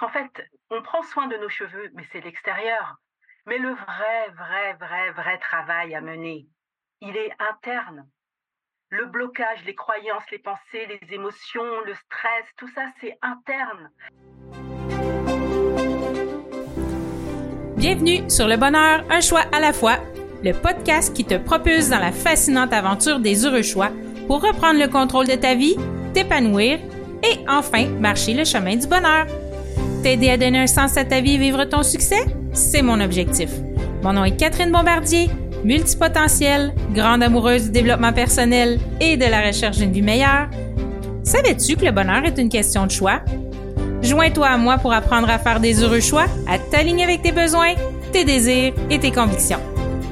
En fait, on prend soin de nos cheveux, mais c'est l'extérieur. Mais le vrai, vrai, vrai, vrai travail à mener, il est interne. Le blocage, les croyances, les pensées, les émotions, le stress, tout ça, c'est interne. Bienvenue sur Le Bonheur, un choix à la fois, le podcast qui te propulse dans la fascinante aventure des heureux choix pour reprendre le contrôle de ta vie, t'épanouir et enfin marcher le chemin du bonheur. T'aider à donner un sens à ta vie et vivre ton succès, c'est mon objectif. Mon nom est Catherine Bombardier, multipotentielle, grande amoureuse du développement personnel et de la recherche d'une vie meilleure. Savais-tu que le bonheur est une question de choix? Joins-toi à moi pour apprendre à faire des heureux choix, à t'aligner avec tes besoins, tes désirs et tes convictions.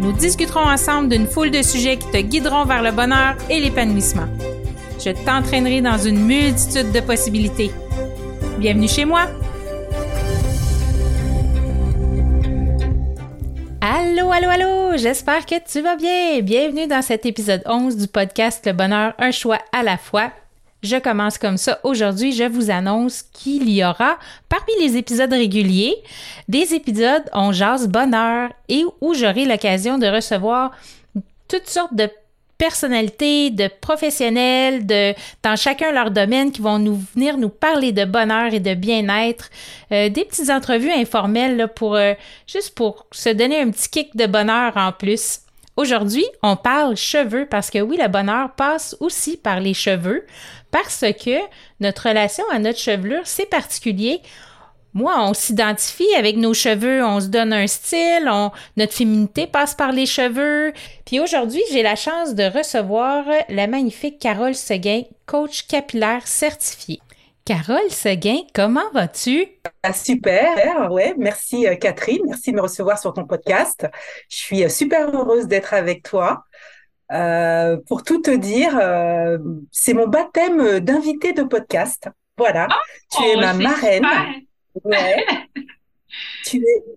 Nous discuterons ensemble d'une foule de sujets qui te guideront vers le bonheur et l'épanouissement. Je t'entraînerai dans une multitude de possibilités. Bienvenue chez moi! Allô, allô, allô! J'espère que tu vas bien! Bienvenue dans cet épisode 11 du podcast Le bonheur, un choix à la fois. Je commence comme ça. Aujourd'hui, je vous annonce qu'il y aura, parmi les épisodes réguliers, des épisodes On jase bonheur et où j'aurai l'occasion de recevoir toutes sortes de personnalités, de professionnels, de dans chacun leur domaine qui vont nous venir nous parler de bonheur et de bien-être, euh, des petites entrevues informelles là, pour euh, juste pour se donner un petit kick de bonheur en plus. Aujourd'hui, on parle cheveux parce que oui, le bonheur passe aussi par les cheveux parce que notre relation à notre chevelure, c'est particulier moi, on s'identifie avec nos cheveux, on se donne un style, on, notre féminité passe par les cheveux. Puis aujourd'hui, j'ai la chance de recevoir la magnifique Carole Seguin, coach capillaire certifiée. Carole Seguin, comment vas-tu? Ah, super, ouais. Merci euh, Catherine, merci de me recevoir sur ton podcast. Je suis euh, super heureuse d'être avec toi. Euh, pour tout te dire, c'est mon baptême d'invité de podcast. Voilà, tu es oh, ma marraine. Ouais. tu es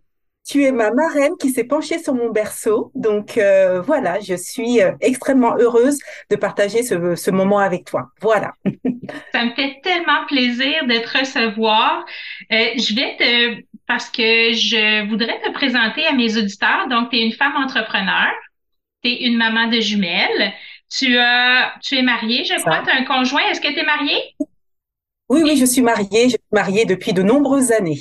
tu es ma marraine qui s'est penchée sur mon berceau. Donc euh, voilà, je suis euh, extrêmement heureuse de partager ce, ce, moment avec toi. Voilà. Ça me fait tellement plaisir de te recevoir. Euh, je vais te, parce que je voudrais te présenter à mes auditeurs. Donc, tu es une femme entrepreneur, tu es une maman de jumelles, tu, as, tu es mariée, je crois, tu as un conjoint. Est-ce que tu es mariée? Oui, oui, je suis mariée. Je suis mariée depuis de nombreuses années.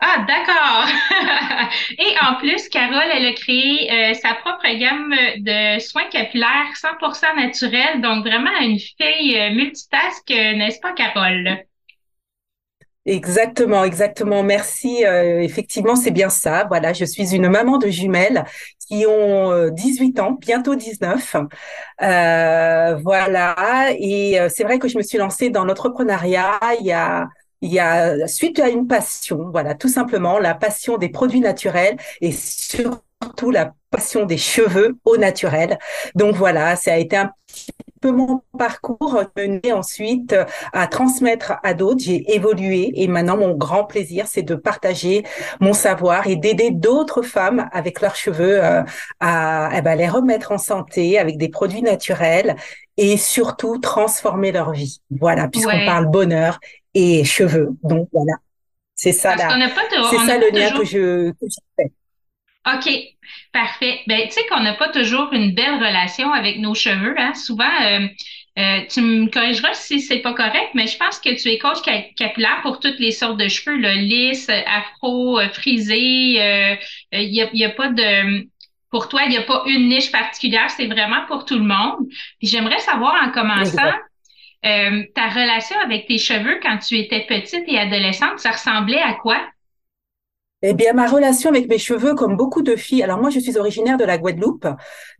Ah, d'accord. Et en plus, Carole, elle a créé euh, sa propre gamme de soins capillaires 100% naturels. Donc, vraiment une fille euh, multitask, euh, n'est-ce pas, Carole? Exactement, exactement. Merci. effectivement, c'est bien ça. Voilà, je suis une maman de jumelles qui ont 18 ans, bientôt 19. voilà. Et c'est vrai que je me suis lancée dans l'entrepreneuriat il y a il y a suite à une passion, voilà, tout simplement la passion des produits naturels et surtout la passion des cheveux au naturel. Donc voilà, ça a été un petit peu mon parcours mené ensuite à transmettre à d'autres. J'ai évolué et maintenant mon grand plaisir, c'est de partager mon savoir et d'aider d'autres femmes avec leurs cheveux euh, à eh ben, les remettre en santé avec des produits naturels et surtout transformer leur vie. Voilà, puisqu'on parle bonheur et cheveux. Donc voilà, c'est ça, c'est ça le lien que je que fais. OK, parfait. Ben, tu sais qu'on n'a pas toujours une belle relation avec nos cheveux. Hein? Souvent, euh, euh, tu me corrigeras si c'est pas correct, mais je pense que tu es coach capillaire pour toutes les sortes de cheveux, le lisse, afro, euh, frisé. Il n'y a, y a pas de pour toi, il n'y a pas une niche particulière, c'est vraiment pour tout le monde. J'aimerais savoir en commençant, euh, ta relation avec tes cheveux quand tu étais petite et adolescente, ça ressemblait à quoi? Eh bien, ma relation avec mes cheveux, comme beaucoup de filles. Alors moi, je suis originaire de la Guadeloupe,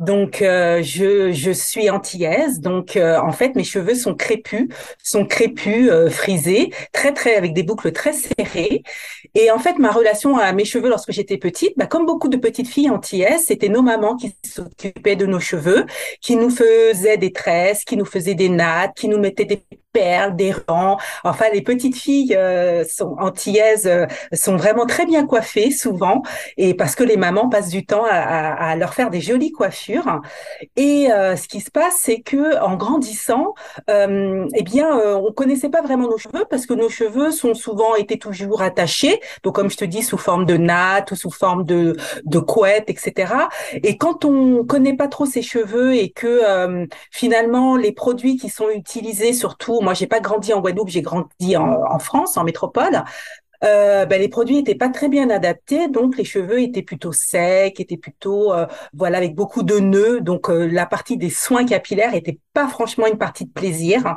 donc euh, je je suis antillaise. Donc euh, en fait, mes cheveux sont crépus, sont crépus, euh, frisés, très très avec des boucles très serrées. Et en fait, ma relation à mes cheveux lorsque j'étais petite, bah, comme beaucoup de petites filles antillaises, c'était nos mamans qui s'occupaient de nos cheveux, qui nous faisaient des tresses, qui nous faisaient des nattes, qui nous mettaient des perles, des rangs. Enfin, les petites filles euh, sont antillaises euh, sont vraiment très bien coiffées souvent, et parce que les mamans passent du temps à, à, leur faire des jolies coiffures. Et euh, ce qui se passe, c'est que en grandissant, eh bien, on connaissait pas vraiment nos cheveux parce que nos cheveux sont souvent étaient toujours attachés, donc comme je te dis, sous forme de natte ou sous forme de de couette, etc. Et quand on connaît pas trop ses cheveux et que finalement les produits qui sont utilisés, surtout, moi j'ai pas grandi en Guadeloupe, j'ai grandi en, en France, en métropole, euh, ben, les produits n'étaient pas très bien adaptés, donc les cheveux étaient plutôt secs, étaient plutôt euh, voilà avec beaucoup de nœuds, donc euh, la partie des soins capillaires était franchement une partie de plaisir,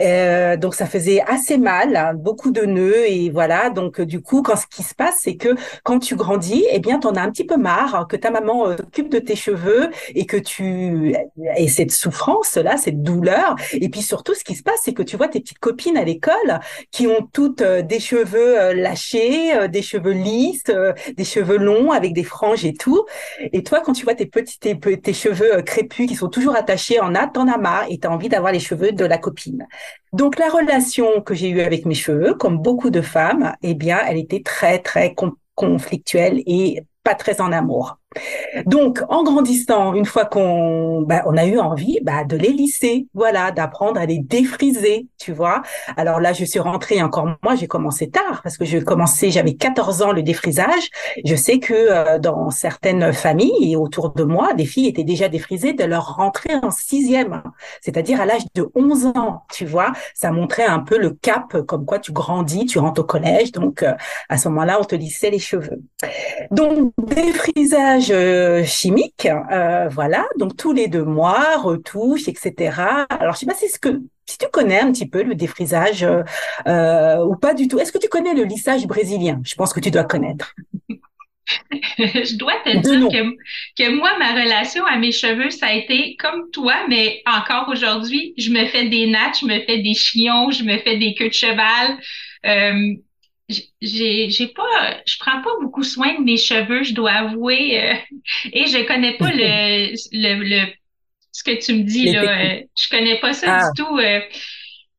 euh, donc ça faisait assez mal, hein, beaucoup de nœuds et voilà, donc du coup quand ce qui se passe c'est que quand tu grandis, eh bien t'en as un petit peu marre que ta maman s'occupe de tes cheveux et que tu et cette souffrance là, cette douleur, et puis surtout ce qui se passe c'est que tu vois tes petites copines à l'école qui ont toutes des cheveux lâchés, euh, des cheveux lisses, euh, des cheveux longs avec des franges et tout. Et toi, quand tu vois tes petits tes, cheveux euh, crépus qui sont toujours attachés en a, t'en as marre et t'as envie d'avoir les cheveux de la copine. Donc la relation que j'ai eue avec mes cheveux, comme beaucoup de femmes, eh bien, elle était très très conflictuelle et pas très en amour. Donc, en grandissant, une fois qu'on bah, on a eu envie bah, de les lisser, voilà, d'apprendre à les défriser, tu vois. Alors là, je suis rentrée encore, moi, j'ai commencé tard parce que je commençais, j'avais 14 ans le défrisage. Je sais que euh, dans certaines familles et autour de moi, des filles étaient déjà défrisées de leur rentrée en sixième, c'est-à-dire à, l'âge de 11 ans, tu vois. Ça montrait un peu le cap, comme quoi tu grandis, tu rentres au collège. Donc, euh, à ce moment-là, on te lissait les cheveux. Donc, défrisage euh, chimique, euh, voilà, donc tous les deux mois, retouche, etc. Alors, je sais pas si, ce que, si tu connais un petit peu le défrisage euh, ou pas du tout. Est-ce que tu connais le lissage brésilien? Je pense que tu dois connaître. je dois te dire que, que, moi, ma relation à mes cheveux, ça a été comme toi, mais encore aujourd'hui, je me fais des nattes, je me fais des chignons, je me fais des queues de cheval. Euh, j'ai j'ai pas je prends pas beaucoup soin de mes cheveux je dois avouer euh, et je connais pas le, le, le ce que tu me dis là euh, je connais pas ça du ah. tout euh.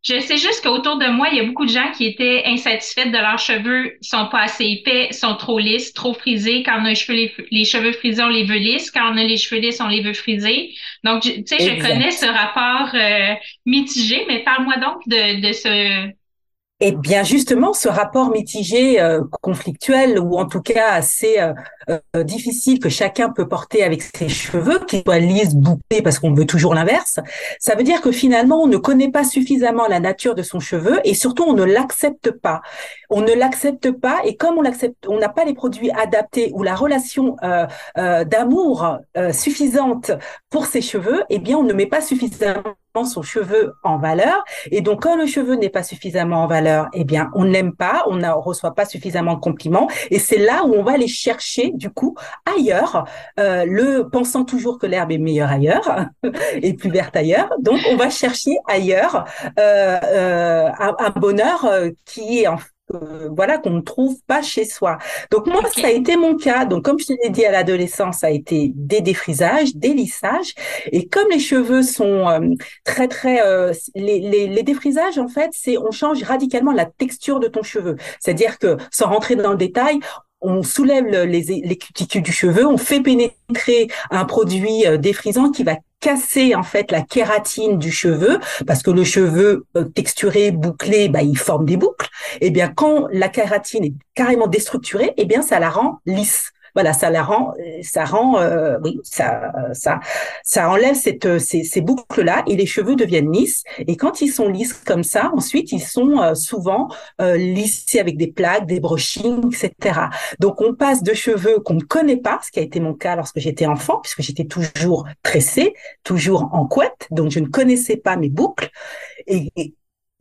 je sais juste qu'autour de moi il y a beaucoup de gens qui étaient insatisfaits de leurs cheveux sont pas assez épais sont trop lisses trop frisés. Quand on a les cheveux les, cheveux frisés on les veut lisses. Quand on a les cheveux lisses on les veut frisés. Donc tu sais je connais ce rapport mitigé mais parle-moi donc de de ce et bien justement, ce rapport mitigé, euh, conflictuel ou en tout cas assez euh, euh, difficile que chacun peut porter avec ses cheveux, qu'ils soient lisses, bouclés, parce qu'on veut toujours l'inverse, ça veut dire que finalement, on ne connaît pas suffisamment la nature de son cheveu et surtout, on ne l'accepte pas. On ne l'accepte pas et comme on l'accepte, on n'a pas les produits adaptés ou la relation d'amour suffisante pour ses cheveux, eh bien, on ne met pas suffisamment son cheveu en valeur. Et donc, quand le cheveu n'est pas suffisamment en valeur, eh bien, on n'aime pas, on ne reçoit pas suffisamment de compliments. Et c'est là où on va les chercher, du coup, ailleurs, euh, le pensant toujours que l'herbe est meilleure ailleurs et plus verte ailleurs. Donc, on va chercher ailleurs euh, euh, un, un, bonheur euh, qui est en voilà qu'on ne trouve pas chez soi. Donc moi ça a été mon cas. Donc comme je te l'ai dit à l'adolescence, ça a été des défrisages, des lissages et comme les cheveux sont euh, très très euh, les, les, les, défrisages en fait, c'est on change radicalement la texture de ton cheveu. C'est-à-dire que sans rentrer dans le détail, on soulève les, les cuticules du cheveu, on fait pénétrer un produit euh, défrisant qui va casser en fait la kératine du cheveu parce que le cheveu euh, texturé bouclé bah il forme des boucles. Et eh bien quand la kératine est carrément déstructurée et eh bien ça la rend lisse voilà, ça la rend, ça rend, euh, oui, ça, ça, ça enlève cette, ces, ces boucles-là et les cheveux deviennent lisses. Et quand ils sont lisses comme ça, ensuite ils sont euh, souvent euh, lissés avec des plaques, des brushings, etc. Donc on passe de cheveux qu'on ne connaît pas, ce qui a été mon cas lorsque j'étais enfant, puisque j'étais toujours tressée, toujours en couette, donc je ne connaissais pas mes boucles. Et,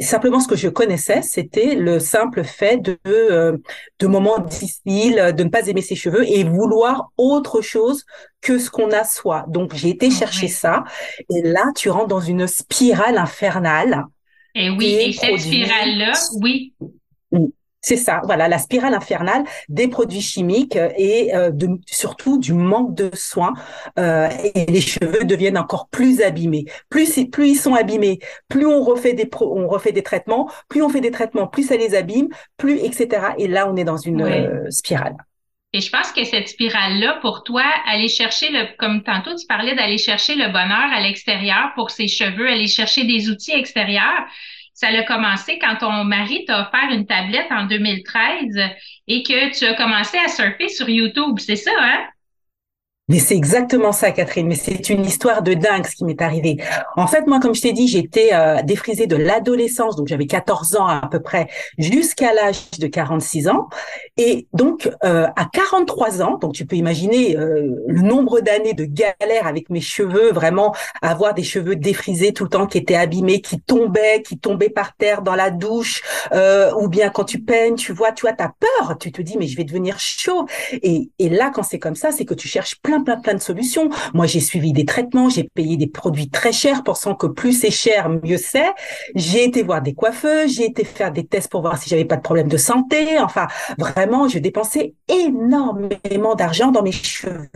Simplement, ce que je connaissais, c'était le simple fait de, euh, de moments difficiles, de ne pas aimer ses cheveux et vouloir autre chose que ce qu'on a soi. Donc, j'ai été chercher ça. Et là, tu rentres dans une spirale infernale. Et oui, et cette spirale-là, oui. C'est ça, voilà, la spirale infernale des produits chimiques et euh, de, surtout du manque de soins. Euh, et les cheveux deviennent encore plus abîmés. Plus, plus ils sont abîmés, plus on refait des on refait des traitements, plus on fait des traitements, plus ça les abîme, plus etc. Et là, on est dans une euh, spirale. Et je pense que cette spirale-là, pour toi, aller chercher le, comme tantôt tu parlais d'aller chercher le bonheur à l'extérieur pour ses cheveux, aller chercher des outils extérieurs, ça a commencé quand ton mari t'a offert une tablette en 2013 et que tu as commencé à surfer sur YouTube. C'est ça, hein? Mais c'est exactement ça, Catherine. Mais c'est une histoire de dingue ce qui m'est arrivé. En fait, moi, comme je t'ai dit, j'étais euh, défrisée de l'adolescence, donc j'avais 14 ans à peu près, jusqu'à l'âge de 46 ans. Et donc, euh, à 43 ans, donc tu peux imaginer euh, le nombre d'années de galère avec mes cheveux, vraiment avoir des cheveux défrisés tout le temps, qui étaient abîmés, qui tombaient, qui tombaient par terre dans la douche, euh, ou bien quand tu peignes, tu vois, tu as ta peur, tu te dis mais je vais devenir chaud. Et, et là, quand c'est comme ça, c'est que tu cherches plein plein, plein, de solutions. Moi, j'ai suivi des traitements, j'ai payé des produits très chers, pensant que plus c'est cher, mieux c'est. J'ai été voir des coiffeuses, j'ai été faire des tests pour voir si j'avais pas de problème de santé. Enfin, vraiment, je dépensais énormément d'argent dans mes cheveux.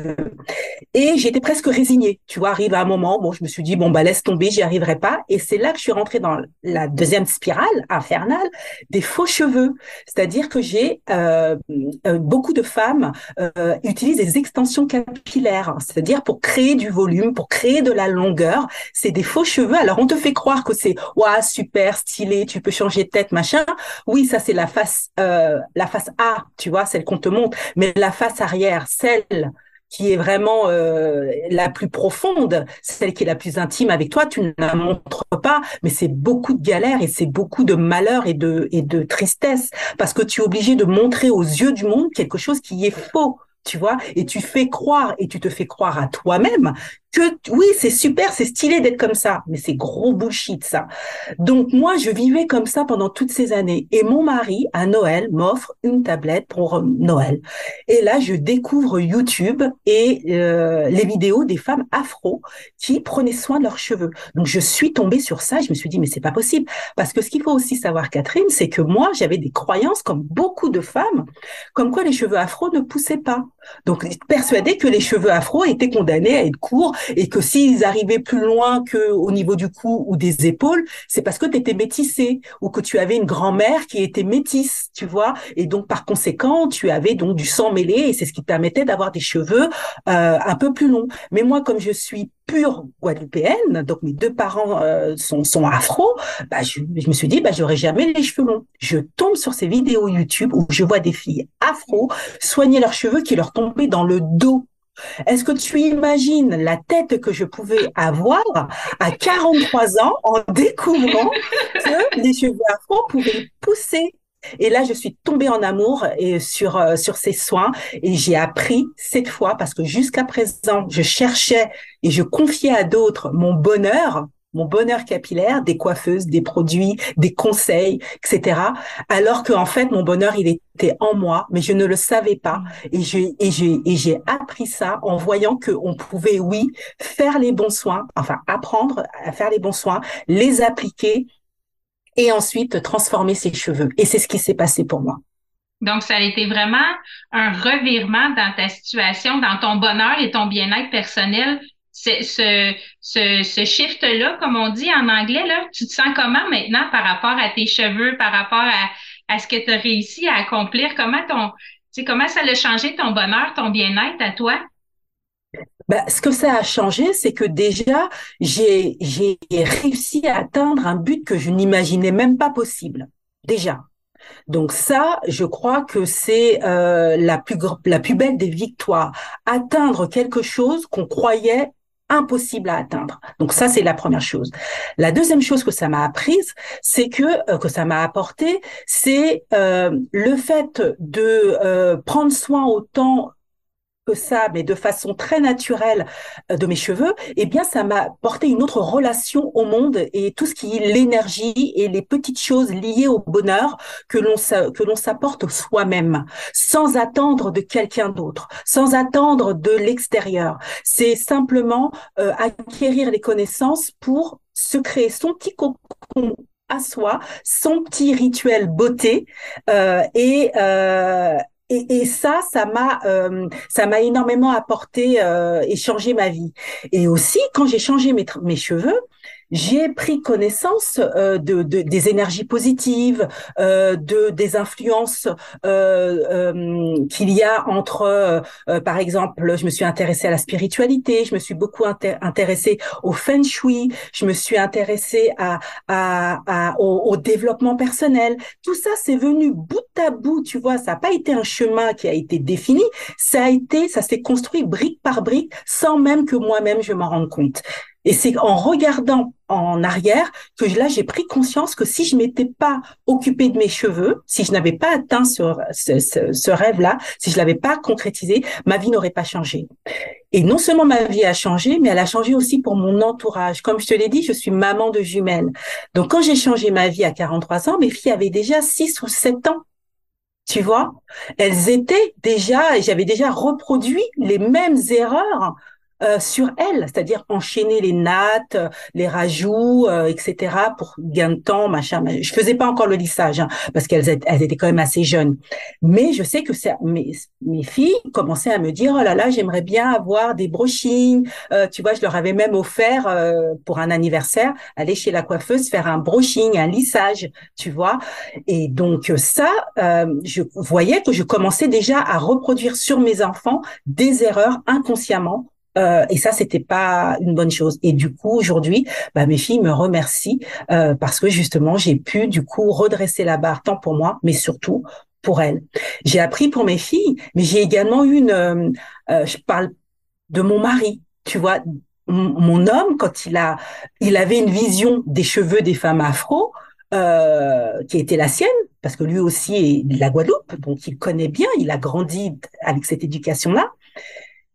Et j'étais presque résignée. Tu vois, arrive à un moment, bon, je me suis dit, bon, bah, laisse tomber, j'y arriverai pas. Et c'est là que je suis rentrée dans la deuxième spirale infernale des faux cheveux. C'est-à-dire que j'ai euh, euh, beaucoup de femmes euh, utilisent des extensions capillaires c'est-à-dire pour créer du volume, pour créer de la longueur. C'est des faux cheveux. Alors on te fait croire que c'est ouais super stylé, tu peux changer de tête machin. Oui, ça c'est la face euh, la face A, tu vois, celle qu'on te montre. Mais la face arrière, celle qui est vraiment euh, la plus profonde, celle qui est la plus intime avec toi, tu ne la montres pas, mais c'est beaucoup de galères et c'est beaucoup de malheur et de et de tristesse parce que tu es obligé de montrer aux yeux du monde quelque chose qui est faux tu vois, et tu fais croire et tu te fais croire à toi-même oui, c'est super, c'est stylé d'être comme ça, mais c'est gros bullshit ça. Donc moi, je vivais comme ça pendant toutes ces années. Et mon mari, à Noël, m'offre une tablette pour Noël. Et là, je découvre YouTube et euh, les vidéos des femmes afro qui prenaient soin de leurs cheveux. Donc je suis tombée sur ça. Je me suis dit, mais c'est pas possible. Parce que ce qu'il faut aussi savoir, Catherine, c'est que moi, j'avais des croyances, comme beaucoup de femmes, comme quoi les cheveux afro ne poussaient pas. Donc persuadée que les cheveux afro étaient condamnés à être courts et que s'ils arrivaient plus loin que au niveau du cou ou des épaules, c'est parce que tu étais métissé ou que tu avais une grand-mère qui était métisse, tu vois, et donc par conséquent, tu avais donc du sang mêlé et c'est ce qui te permettait d'avoir des cheveux euh, un peu plus longs. Mais moi, comme je suis pure guadeloupéenne, donc mes deux parents euh, sont, sont afro, bah je, je, me suis dit, bah j'aurais jamais les cheveux longs. Je tombe sur ces vidéos YouTube où je vois des filles afro soigner leurs cheveux qui leur tombaient dans le dos est-ce que tu imagines la tête que je pouvais avoir à 43 ans en découvrant que les cheveux afro pouvaient pousser? Et là, je suis tombée en amour et sur euh, sur ces soins et j'ai appris cette fois parce que jusqu'à présent, je cherchais et je confiais à d'autres mon bonheur mon bonheur capillaire, des coiffeuses, des produits, des conseils, etc. Alors que en fait, mon bonheur, il était en moi, mais je ne le savais pas. Et j'ai et j'ai et j'ai appris ça en voyant que on pouvait, oui, faire les bons soins, enfin apprendre à faire les bons soins, les appliquer et ensuite transformer ses cheveux. Et c'est ce qui s'est passé pour moi. Donc, ça a été vraiment un revirement dans ta situation, dans ton bonheur et ton bien-être personnel ce, ce, ce shift-là, comme on dit en anglais, là, tu te sens comment maintenant par rapport à tes cheveux, par rapport à, à ce que tu as réussi à accomplir? Comment ton, comment ça a changé ton bonheur, ton bien-être à toi? Ben, ce que ça a changé, c'est que déjà, j'ai, j'ai réussi à atteindre un but que je n'imaginais même pas possible. Déjà. Donc ça, je crois que c'est euh, la plus la plus belle des victoires, atteindre quelque chose qu'on croyait impossible à atteindre. Donc ça, c'est la première chose. La deuxième chose que ça m'a apprise, c'est que euh, que ça m'a apporté, c'est euh, le fait de euh, prendre soin autant ça, mais de façon très naturelle euh, de mes cheveux, eh bien, ça m'a porté une autre relation au monde et tout ce qui est l'énergie et les petites choses liées au bonheur que l'on que l'on s'apporte soi-même, sans attendre de quelqu'un d'autre, sans attendre de l'extérieur. C'est simplement euh, acquérir les connaissances pour se créer son petit cocon à soi son petit rituel beauté euh, et, euh, et, et ça, ça m'a, euh, ça m'a énormément apporté euh, et changé ma vie. Et aussi, quand j'ai changé mes, mes cheveux, j'ai pris connaissance euh, de, de, des énergies positives, euh, de des influences euh, euh qu'il y a entre, euh, par exemple, je me suis intéressée à la spiritualité, je me suis beaucoup intéressée au feng shui, je me suis intéressée à, à, à au, au, développement personnel. Tout ça, c'est venu bout à bout, tu vois. Ça n'a pas été un chemin qui a été défini, ça a été, ça s'est construit brique par brique, sans même que moi-même je m'en rende compte. Et c'est en regardant en arrière que là, j'ai pris conscience que si je m'étais pas occupée de mes cheveux, si je n'avais pas atteint ce, ce, ce, rêve-là, si je l'avais pas concrétisé, ma vie n'aurait pas changé. Et non seulement ma vie a changé, mais elle a changé aussi pour mon entourage. Comme je te l'ai dit, je suis maman de jumelles. Donc, quand j'ai changé ma vie à 43 ans, mes filles avaient déjà 6 ou 7 ans. Tu vois, elles étaient déjà, j'avais déjà reproduit les mêmes erreurs euh, sur elle, c'est-à-dire enchaîner les nattes, les rajouts, euh, etc. pour gain de temps, machin. Je faisais pas encore le lissage hein, parce qu'elles elles étaient quand même assez jeunes. Mais je sais que mes, mes filles commençaient à me dire oh là là, j'aimerais bien avoir des brochings. Euh, tu vois, je leur avais même offert pour un anniversaire aller chez la coiffeuse faire un broching, un lissage, tu vois. Et donc ça, je voyais que je commençais déjà à reproduire sur mes enfants des erreurs inconsciemment euh, et ça, c'était pas une bonne chose. Et du coup, aujourd'hui, bah, mes filles me remercient euh, parce que justement, j'ai pu du coup redresser la barre tant pour moi, mais surtout pour elles. J'ai appris pour mes filles, mais j'ai également une. Euh, je parle de mon mari, tu vois. Mon homme, quand il a, il avait une vision des cheveux des femmes afro, euh, qui était la sienne, parce que lui aussi est de la Guadeloupe, donc il connaît bien, il a grandi avec cette éducation-là.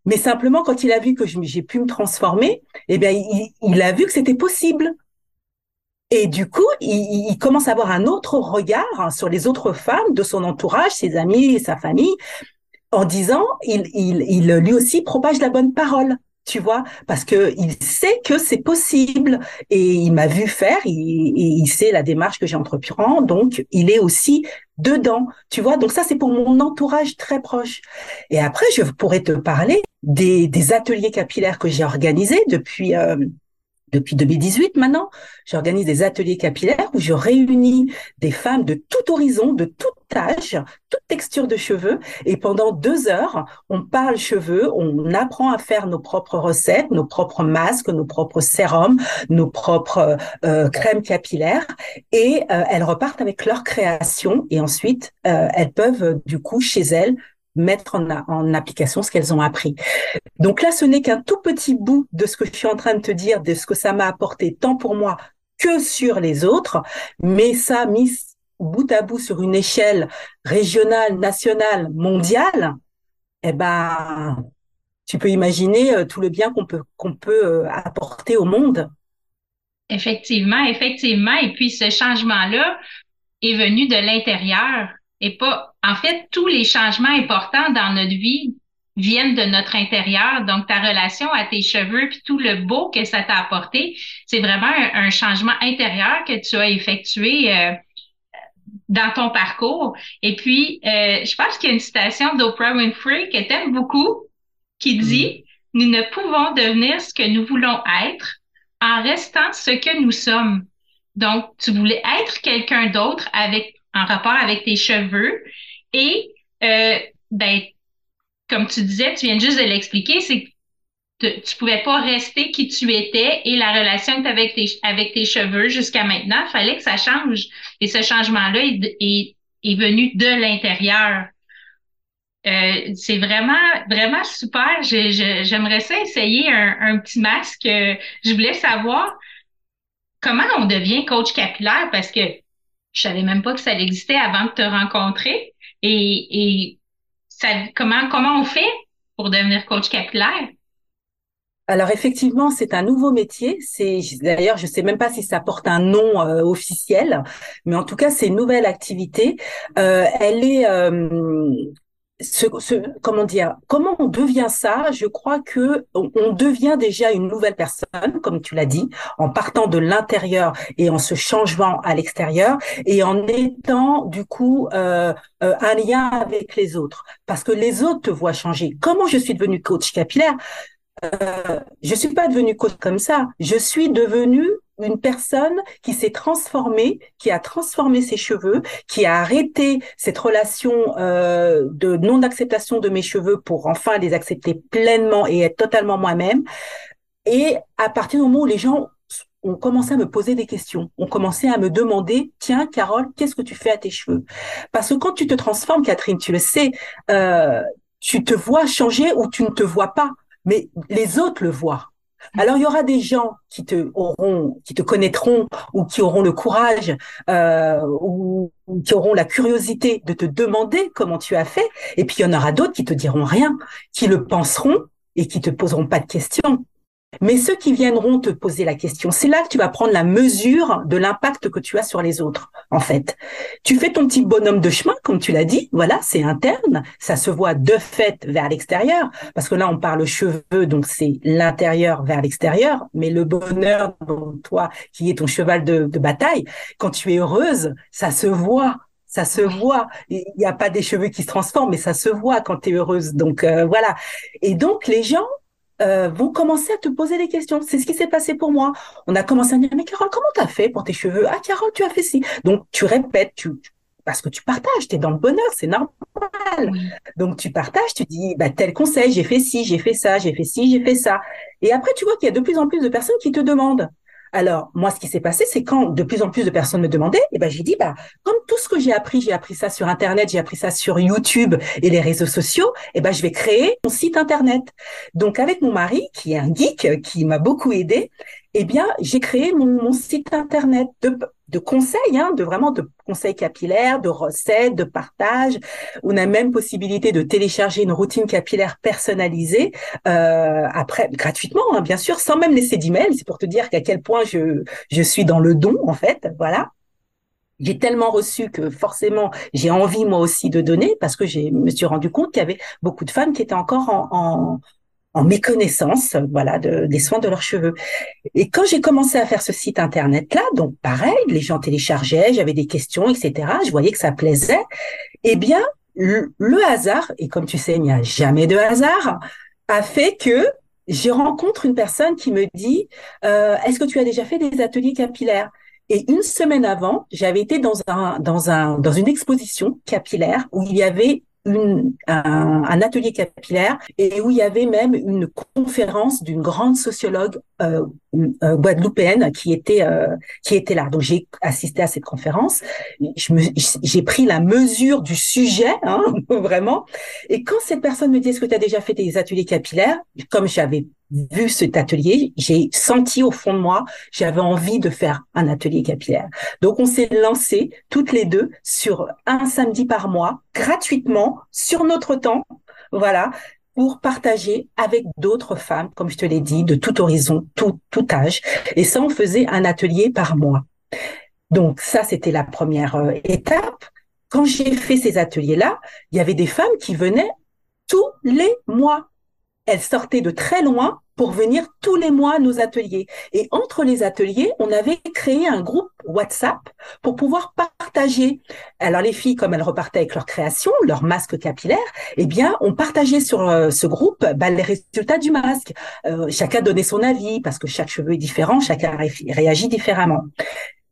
Mais simplement, quand il a vu que j'ai pu me transformer, eh bien, il, a vu que c'était possible. Et du coup, il, commence à avoir un autre regard sur les autres femmes de son entourage, ses amis, sa famille, en disant, il, lui aussi propage la bonne parole tu vois, parce que il sait que c'est possible et il m'a vu faire, il, il sait la démarche que j'ai entrepris, donc il est aussi dedans, tu vois. Donc ça, c'est pour mon entourage très proche. Et après, je pourrais te parler des, des ateliers capillaires que j'ai organisés depuis euh, depuis 2018 maintenant, j'organise des ateliers capillaires où je réunis des femmes de tout horizon, de tout âge, toute texture de cheveux. Et pendant deux heures, on parle cheveux, on apprend à faire nos propres recettes, nos propres masques, nos propres sérums, nos propres euh, crèmes capillaires. Et euh, elles repartent avec leur création. Et ensuite, euh, elles peuvent, du coup, chez elles, mettre en, application ce qu'elles ont appris. Donc là, ce n'est qu'un tout petit bout de ce que je suis en train de te dire, de ce que ça m'a apporté tant pour moi que sur les autres, mais ça mis bout à bout sur une échelle régionale, nationale, mondiale, eh ben, tu peux imaginer euh, tout le bien qu'on peut qu'on peut euh, apporter au monde. Effectivement, effectivement. Et puis ce changement-là est venu de l'intérieur et pas, en fait, tous les changements importants dans notre vie viennent de notre intérieur. Donc, ta relation à tes cheveux, puis tout le beau que ça t'a apporté, c'est vraiment un, changement intérieur que tu as effectué euh, dans ton parcours. Et puis, euh, je pense qu'il y a une citation d'Oprah Winfrey que t'aimes beaucoup, qui dit, mm. nous ne pouvons devenir ce que nous voulons être en restant ce que nous sommes. Donc, tu voulais être quelqu'un d'autre avec en rapport avec tes cheveux. Et, euh, ben, comme tu disais, tu viens juste de l'expliquer, c'est que tu pouvais pas rester qui tu étais et la relation avec tes, avec tes cheveux jusqu'à maintenant, fallait que ça change. Et ce changement-là est, est, est, venu de l'intérieur. Euh, c'est vraiment, vraiment super. J'aimerais ça essayer un, un petit masque. Je voulais savoir comment on devient coach capillaire parce que je savais même pas que ça existait avant de te rencontrer. Et, et ça, comment, comment on fait pour devenir coach capillaire? Alors effectivement, c'est un nouveau métier. C'est d'ailleurs, je sais même pas si ça porte un nom euh, officiel, mais en tout cas, c'est une nouvelle activité. Euh, elle est, euh, comment dire, comment on devient ça? Je crois que on, on, devient déjà une nouvelle personne, comme tu l'as dit, en partant de l'intérieur et en se changeant à l'extérieur et en étant du coup euh, euh, un lien avec les autres, parce que les autres te voient changer. Comment je suis devenue coach capillaire? Euh, Je suis pas devenue coach comme ça. Je suis devenue une personne qui s'est transformée, qui a transformé ses cheveux, qui a arrêté cette relation euh, de non-acceptation de mes cheveux pour enfin les accepter pleinement et être totalement moi-même. Et à partir du moment où les gens ont commencé à me poser des questions, ont commencé à me demander, tiens, Carole, qu'est-ce que tu fais à tes cheveux? Parce que quand tu te transformes, Catherine, tu le sais, euh, tu te vois changer ou tu ne te vois pas, mais les autres le voient. Alors il y aura des gens qui te auront, qui te connaîtront ou qui auront le courage euh, ou, qui auront la curiosité de te demander comment tu as fait. Et puis il y en aura d'autres qui te diront rien, qui le penseront et qui te poseront pas de questions. Mais ceux qui viendront te poser la question, c'est là que tu vas prendre la mesure de l'impact que tu as sur les autres, en fait. Tu fais ton petit bonhomme de chemin, comme tu l'as dit, voilà, c'est interne, ça se voit de fait vers l'extérieur, parce que là, on parle cheveux, donc c'est l'intérieur vers l'extérieur, mais le bonheur toi, qui est ton cheval de, de bataille, quand tu es heureuse, ça se voit, ça se voit. Il n'y a pas des cheveux qui se transforment, mais ça se voit quand tu es heureuse. Donc euh, voilà. Et donc les gens euh, vont commencer à te poser des questions. C'est ce qui s'est passé pour moi. On a commencé à dire, mais Carole, comment tu as fait pour tes cheveux? Ah, Carole, tu as fait ci. Donc, tu répètes, tu, parce que tu partages, tu es dans le bonheur, c'est normal. Donc, tu partages, tu dis, bah, tel conseil, j'ai fait ci, j'ai fait ça, j'ai fait ci, j'ai fait ça. Et après, tu vois qu'il y a de plus en plus de personnes qui te demandent. Alors, moi, ce qui s'est passé, c'est quand de plus en plus de personnes me demandaient, eh ben, j'ai dit, bah, comme tout ce que j'ai appris, j'ai appris ça sur Internet, j'ai appris ça sur YouTube et les réseaux sociaux, eh ben, je vais créer mon site Internet. Donc, avec mon mari, qui est un geek, qui m'a beaucoup aidé, eh bien, j'ai créé mon, mon, site internet de, de conseils, hein, de vraiment de conseils capillaires, de recettes, de partage. On a même possibilité de télécharger une routine capillaire personnalisée euh, après gratuitement, hein, bien sûr, sans même laisser d'email. C'est pour te dire qu'à quel point je je suis dans le don en fait, voilà. J'ai tellement reçu que forcément j'ai envie moi aussi de donner parce que je me suis rendu compte qu'il y avait beaucoup de femmes qui étaient encore en, en en méconnaissance, voilà, de, des soins de leurs cheveux. Et quand j'ai commencé à faire ce site internet-là, donc pareil, les gens téléchargeaient, j'avais des questions, etc. Je voyais que ça plaisait. Eh bien, le, hasard, et comme tu sais, il n'y a jamais de hasard, a fait que je rencontre une personne qui me dit euh, Est-ce que tu as déjà fait des ateliers capillaires? Et une semaine avant, j'avais été dans un dans un dans une exposition capillaire où il y avait une, un, un, atelier capillaire et où il y avait même une conférence d'une grande sociologue euh, euh, guadeloupéenne qui était euh, qui était là. Donc j'ai assisté à cette conférence. J'ai pris la mesure du sujet, hein, vraiment. Et quand cette personne me dit est-ce que tu as déjà fait des ateliers capillaires, comme j'avais vu cet atelier, j'ai senti au fond de moi, j'avais envie de faire un atelier capillaire. Donc on s'est lancé toutes les deux sur un samedi par mois, gratuitement, sur notre temps, voilà, pour partager avec d'autres femmes, comme je te l'ai dit, de tout horizon, tout, tout âge. Et ça, on faisait un atelier par mois. Donc ça, c'était la première euh, étape. Quand j'ai fait ces ateliers-là, il y avait des femmes qui venaient tous les mois elle sortait de très loin pour venir tous les mois à nos ateliers. Et entre les ateliers, on avait créé un groupe WhatsApp pour pouvoir partager. Alors les filles, comme elles repartaient avec leur création, leur masque capillaire, eh bien, on partageait sur euh, ce groupe bah, les résultats du masque. Euh, chacun donnait son avis parce que chaque cheveu est différent, chacun réagit différemment.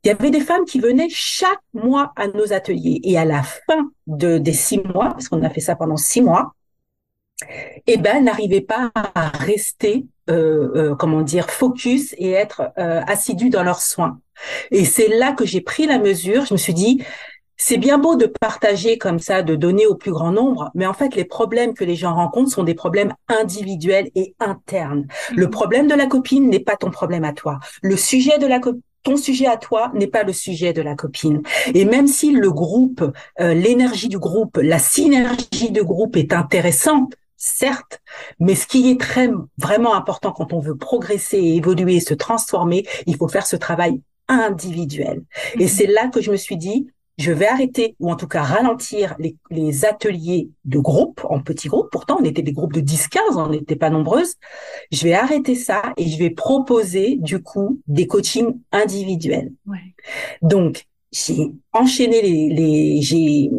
Il y avait des femmes qui venaient chaque mois à nos ateliers et à la fin de, des six mois, parce qu'on a fait ça pendant six mois, eh ben, n'arrivaient pas à rester, euh, euh, comment dire, focus et être euh, assidus dans leurs soins. Et c'est là que j'ai pris la mesure. Je me suis dit, c'est bien beau de partager comme ça, de donner au plus grand nombre, mais en fait, les problèmes que les gens rencontrent sont des problèmes individuels et internes. Le mhm. problème de la copine n'est pas ton problème à toi. Le sujet de la copine ton sujet à toi n'est pas le sujet de la copine. Et même si le groupe, euh, l'énergie du groupe, la synergie du groupe est intéressante, certes, mais ce qui est très vraiment important quand on veut progresser, évoluer, se transformer, il faut faire ce travail individuel. Et mhm. c'est là que je me suis dit, je vais arrêter ou en tout cas ralentir les, ateliers de groupe, en petits groupes. Pourtant, on était des groupes de 10-15, on n'était pas nombreuses. Je vais arrêter ça et je vais proposer du coup des coachings individuels. Donc, j'ai enchaîné les, les j'ai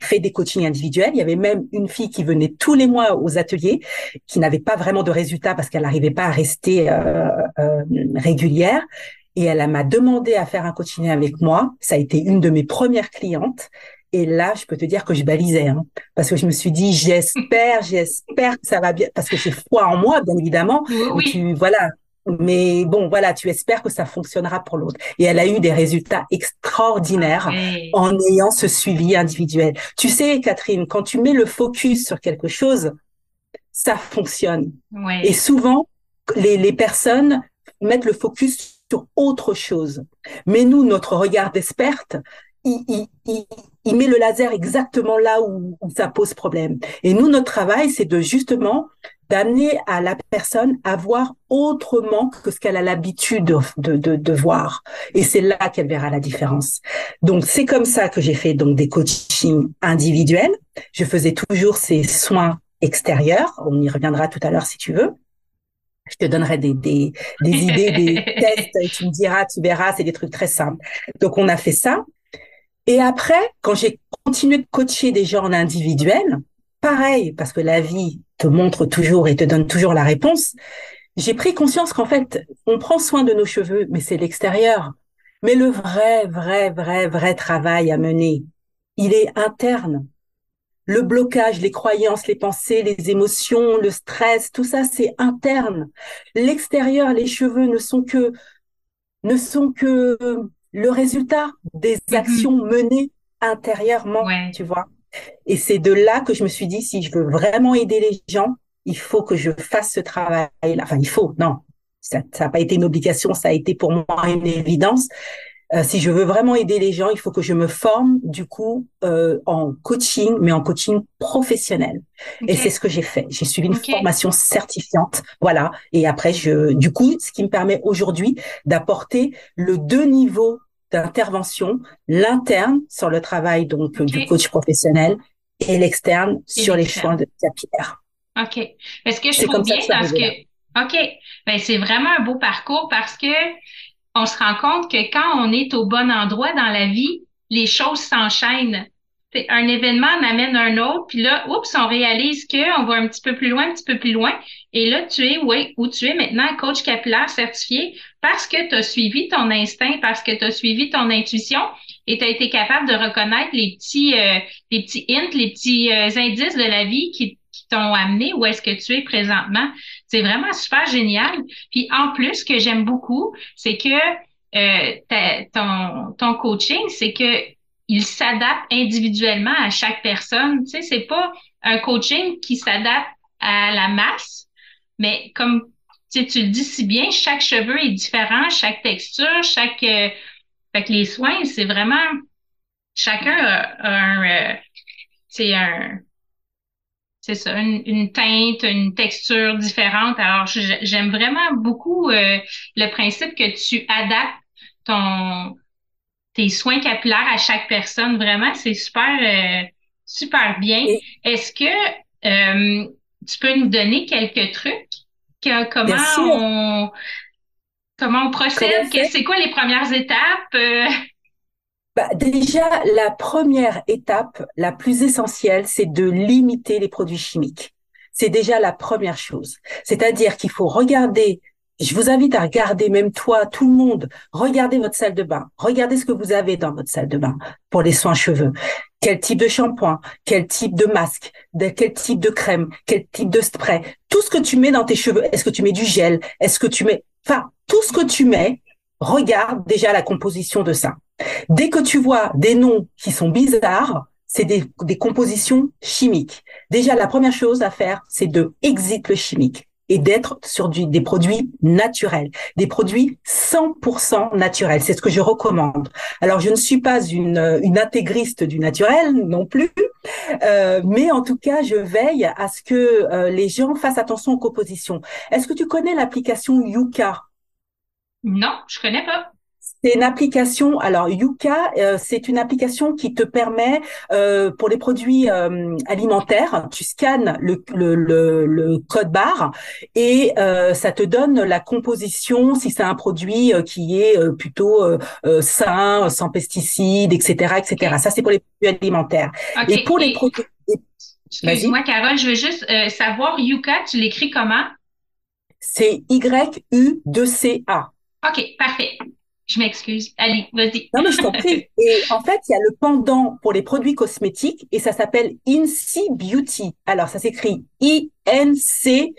fait des coachings individuels. Il y avait même une fille qui venait tous les mois aux ateliers, qui n'avait pas vraiment de résultats parce qu'elle n'arrivait pas à rester euh, euh, régulière et elle m'a demandé à faire un coaching avec moi. Ça a été une de mes premières clientes. Et là, je peux te dire que je balisais, hein, parce que je me suis dit, j'espère, j'espère que ça va bien, parce que j'ai froid en moi, bien évidemment. Oui. Tu, voilà. Mais bon, voilà, tu espères que ça fonctionnera pour l'autre. Et elle a eu des résultats extraordinaires en ayant ce suivi individuel. Tu sais, Catherine, quand tu mets le focus sur quelque chose, ça fonctionne. Et souvent, les, les personnes mettent le focus sur autre chose. Mais nous, notre regard d'experte, il, il, met le laser exactement là où, ça pose problème. Et nous, notre travail, c'est de justement d'amener à la personne à voir autrement que ce qu'elle a l'habitude de, de, de, voir. Et c'est là qu'elle verra la différence. Donc, c'est comme ça que j'ai fait donc des coachings individuels. Je faisais toujours ces soins extérieurs. On y reviendra tout à l'heure si tu veux je te donnerai des, des, des idées, des tests, et tu me diras, tu verras, c'est des trucs très simples. Donc, on a fait ça. Et après, quand j'ai continué de coacher des gens en individuel, pareil, parce que la vie te montre toujours et te donne toujours la réponse, j'ai pris conscience qu'en fait, on prend soin de nos cheveux, mais c'est l'extérieur. Mais le vrai, vrai, vrai, vrai travail à mener, il est interne le blocage, les croyances, les pensées, les émotions, le stress, tout ça, c'est interne. L'extérieur, les cheveux ne sont que, ne sont que le résultat des mm-hmm. actions menées intérieurement, tu vois. Et c'est de là que je me suis dit, si je veux vraiment aider les gens, il faut que je fasse ce travail-là. Enfin, il faut, non. Ça n'a pas été une obligation, ça a été pour moi une évidence. Euh, si je veux vraiment aider les gens, il faut que je me forme du coup euh, en coaching, mais en coaching professionnel. Et c'est ce que j'ai fait. J'ai suivi une formation certifiante, voilà. Et après, je, du coup, ce qui me permet aujourd'hui d'apporter le deux niveaux d'intervention, l'interne sur le travail donc du coach professionnel et l'externe sur les soins de capillaire. OK. Est-ce que je trouve bien parce que OK. Ben, c'est vraiment un beau parcours parce que on se rend compte que quand on est au bon endroit dans la vie, les choses s'enchaînent. Un événement en amène un autre, puis là, oups, on réalise qu'on va un petit peu plus loin, un petit peu plus loin. Et là, tu es oui, où tu es maintenant coach capillaire certifié parce que tu as suivi ton instinct, parce que tu as suivi ton intuition et tu as été capable de reconnaître les petits, euh, les petits hints, les petits euh, indices de la vie qui, qui t'ont amené où est-ce que tu es présentement. C'est vraiment super génial. Puis en plus, ce que j'aime beaucoup, c'est que euh, ton, ton coaching, c'est que il s'adapte individuellement à chaque personne. Tu sais, c'est pas un coaching qui s'adapte à la masse, mais comme tu, le dis si bien, chaque cheveu est différent, chaque texture, chaque euh, fait que les soins, c'est vraiment chacun a, un euh, c'est un c'est ça, une, teinte, une texture différente. Alors, j'aime vraiment beaucoup euh, le principe que tu adaptes ton tes soins capillaires à chaque personne. Vraiment, c'est super, euh, super bien. Est-ce que euh, tu peux nous donner quelques trucs? Que, comment on comment on procède? C'est quoi les premières étapes? Bah, déjà, la première étape, la plus essentielle, c'est de limiter les produits chimiques. C'est déjà la première chose. C'est-à-dire qu'il faut regarder, je vous invite à regarder, même toi, tout le monde, regardez votre salle de bain, regardez ce que vous avez dans votre salle de bain pour les soins cheveux. Quel type de shampoing, quel type de masque, quel type de crème, quel type de spray, tout ce que tu mets dans tes cheveux. Est-ce que tu mets du gel? Est-ce que tu mets, enfin, tout ce que tu mets, regarde déjà la composition de ça. Dès que tu vois des noms qui sont bizarres, c'est des, compositions chimiques. Déjà, la première chose à faire, c'est de exit le chimique et d'être sur des produits naturels, des produits 100% naturels. C'est ce que je recommande. Alors, je ne suis pas une, intégriste du naturel non plus, euh, mais en tout cas, je veille à ce que euh, les gens fassent attention aux compositions. Est-ce que tu connais l'application Yuka? Non, je connais pas. C'est une application. Alors Yuka, euh, c'est une application qui te permet euh, pour les produits euh, alimentaires, tu scannes le, le, le, code barre et ça te donne la composition si c'est un produit qui est plutôt sain, sans pesticides, etc., etc. Ça c'est pour les produits alimentaires. Et pour les produits Excuse-moi, Carole, je veux juste savoir, Yuka, tu l'écris comment? C'est Y-U-2-C-A. OK, parfait. Je m'excuse. Allez, vas-y. Non, mais je t'en prie. Et en fait, il y a le pendant pour les produits cosmétiques et ça s'appelle INSI Beauty. Alors, ça s'écrit I-N-C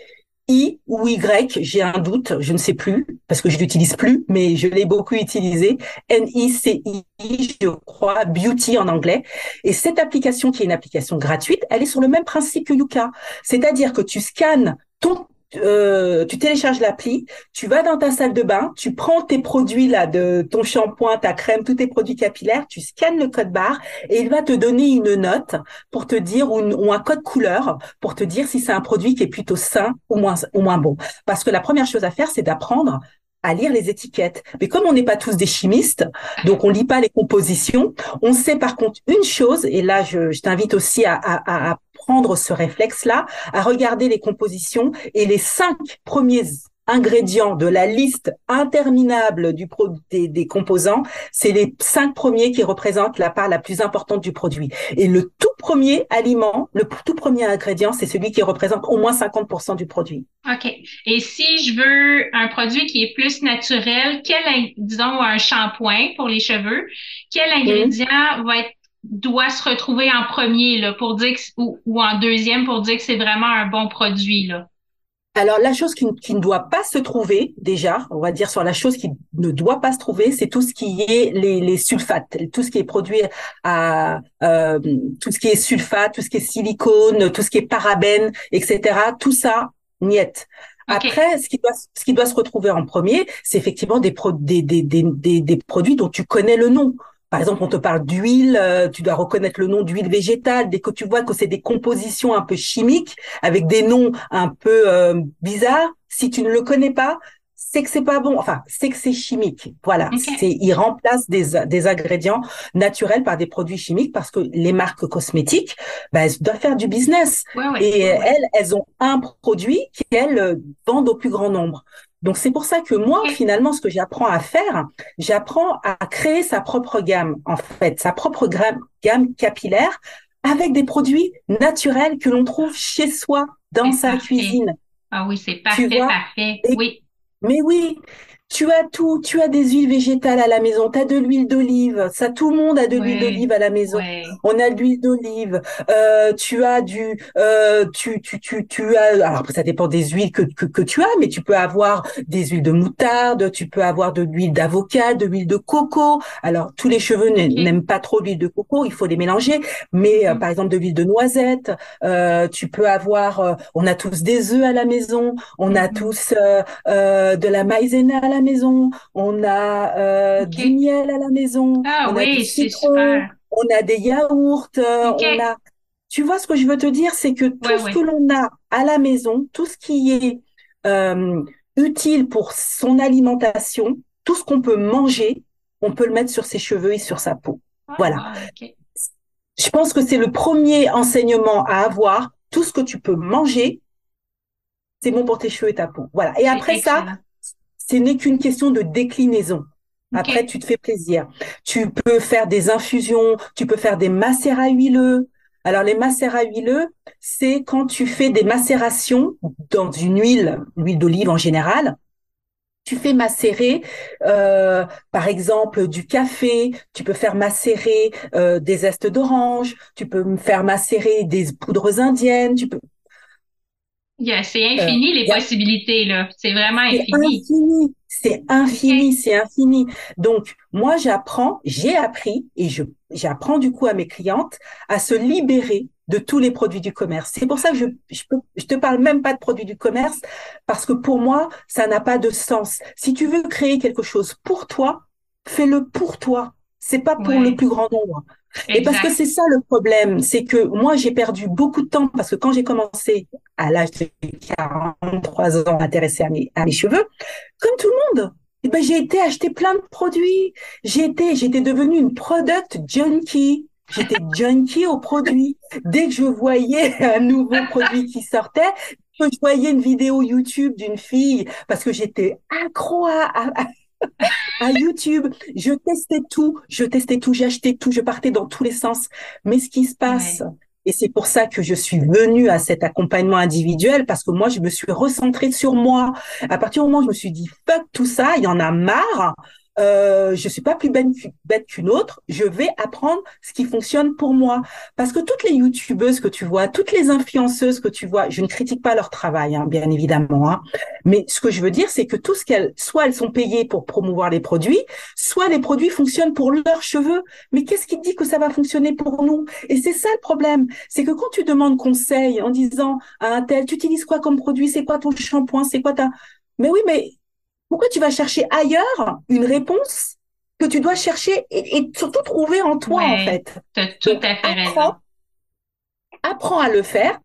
I ou Y, j'ai un doute, je ne sais plus, parce que je l'utilise plus, mais je l'ai beaucoup utilisé. N-I-C-I, je crois, Beauty en anglais. Et cette application, qui est une application gratuite, elle est sur le même principe que Yuka. C'est-à-dire que tu scannes ton euh, tu télécharges l'appli, tu vas dans ta salle de bain, tu prends tes produits là, de ton shampoing, ta crème, tous tes produits capillaires, tu scannes le code barre et il va te donner une note pour te dire ou, un code couleur pour te dire si c'est un produit qui est plutôt sain ou moins ou moins bon. Parce que la première chose à faire, c'est d'apprendre à lire les étiquettes. Mais comme on n'est pas tous des chimistes, donc on lit pas les compositions, on sait par contre une chose, et là je, t'invite aussi à prendre ce réflexe-là, à regarder les compositions et les cinq premiers ingrédients de la liste interminable du pro des, des composants, c'est les cinq premiers qui représentent la part la plus importante du produit. Et le tout premier aliment, le tout premier ingrédient, c'est celui qui représente au moins 50% du produit. OK. Et si je veux un produit qui est plus naturel, quel, disons, un shampoing pour les cheveux, quel ingrédient va être doit se retrouver en premier là, pour dire ou, ou, en deuxième pour dire que c'est vraiment un bon produit là? Alors la chose qui, qui, ne doit pas se trouver déjà, on va dire sur la chose qui ne doit pas se trouver, c'est tout ce qui est les, les, sulfates, tout ce qui est produit à euh, tout ce qui est sulfate, tout ce qui est silicone, tout ce qui est parabène, etc. Tout ça, niette. Après, ce qui doit ce qui doit se retrouver en premier, c'est effectivement des, pro, des, des, des, des produits dont tu connais le nom. Par exemple, on te parle d'huile, euh, tu dois reconnaître le nom d'huile végétale. Dès que tu vois que c'est des compositions un peu chimiques, avec des noms un peu euh, bizarres, si tu ne le connais pas, c'est que c'est pas bon. Enfin, c'est que c'est chimique. Voilà. C'est, il remplace des, des ingrédients naturels par des produits chimiques parce que les marques cosmétiques, ben, elles doivent faire du business. et elles, elles ont un produit qu'elles vendent au plus grand nombre. Donc c'est pour ça que moi, finalement, ce que j'apprends à faire, j'apprends à créer sa propre gamme, en fait, sa propre gamme capillaire avec des produits naturels que l'on trouve chez soi, dans sa cuisine. Ah oui, c'est parfait, parfait. oui. Mais oui, tu as tout, tu as des huiles végétales à la maison, tu as de l'huile d'olive, ça tout le monde a de l'huile d'olive à la maison. On a de l'huile d'olive, euh, tu as du euh, tu, tu tu tu as alors ça dépend des huiles que, que, que tu as mais tu peux avoir des huiles de moutarde, tu peux avoir de l'huile d'avocat, de l'huile de coco. Alors tous les cheveux n'aiment pas trop l'huile de coco, il faut les mélanger, mais euh, mm. par exemple de l'huile de noisette, euh, tu peux avoir euh, on a tous des œufs à la maison, on a mm-hmm. tous de la maïzena à la maison, on a euh, du miel à la maison, ah, on oui, a du citron, on a des yaourts, euh, on a. Tu vois ce que je veux te dire, c'est que tout ce que l'on a à la maison, tout ce qui est euh, utile pour son alimentation, tout ce qu'on peut manger, on peut le mettre sur ses cheveux et sur sa peau. Ah, voilà. Je pense que c'est le premier enseignement à avoir. Tout ce que tu peux manger, c'est bon pour tes cheveux et ta peau. Voilà. Et après ça, ce n'est qu'une question de déclinaison. Après, tu te fais plaisir. Tu peux faire des infusions, tu peux faire des macérats huileux. Alors, les macérats huileux, c'est quand tu fais des macérations dans une huile, l'huile d'olive en général. Tu fais macérer, euh, par exemple, du café. Tu peux faire macérer euh, des zestes d'orange. Tu peux faire macérer des poudres indiennes. Tu peux c'est infini les possibilités, là. C'est vraiment infini. C'est infini, c'est infini. Donc, moi, j'apprends, j'ai appris et je, j'apprends du coup à mes clientes à se libérer de tous les produits du commerce. C'est pour ça que je, je, peux, je te parle même pas de produits du commerce parce que pour moi, ça n'a pas de sens. Si tu veux créer quelque chose pour toi, fais-le pour toi. C'est pas pour le plus grand nombre. Et parce que c'est ça le problème, c'est que moi j'ai perdu beaucoup de temps parce que quand j'ai commencé à l'âge de 43 ans à m'intéresser à mes, à mes cheveux, comme tout le monde, eh ben, j'ai été acheter plein de produits. J'ai été, j'étais devenue une product junkie. J'étais junkie aux produits. Dès que je voyais un nouveau produit qui sortait, je voyais une vidéo YouTube d'une fille parce que j'étais accro à, à, YouTube. Je testais tout, je testais tout, j'achetais tout, je partais dans tous les sens. Mais ce qui se passe, et c'est pour ça que je suis venue à cet accompagnement individuel parce que moi, je me suis recentrée sur moi. À partir du moment où je me suis dit, fuck tout ça, il y en a marre, euh, je suis pas plus bête qu'une autre, je vais apprendre ce qui fonctionne pour moi. Parce que toutes les youtubeuses que tu vois, toutes les influenceuses que tu vois, je ne critique pas leur travail, hein, bien évidemment. Hein, mais ce que je veux dire, c'est que tout ce qu'elles, soit elles sont payées pour promouvoir les produits, soit les produits fonctionnent pour leurs cheveux. Mais qu'est-ce qui dit que ça va fonctionner pour nous? Et c'est ça le problème, c'est que quand tu demandes conseil en disant à un tel, tu utilises quoi comme produit, c'est quoi ton shampoing, c'est quoi ta... Mais oui, mais pourquoi tu vas chercher ailleurs une réponse que tu dois chercher et, surtout trouver en toi, en fait? Tu as tout à fait raison. Apprends à le faire.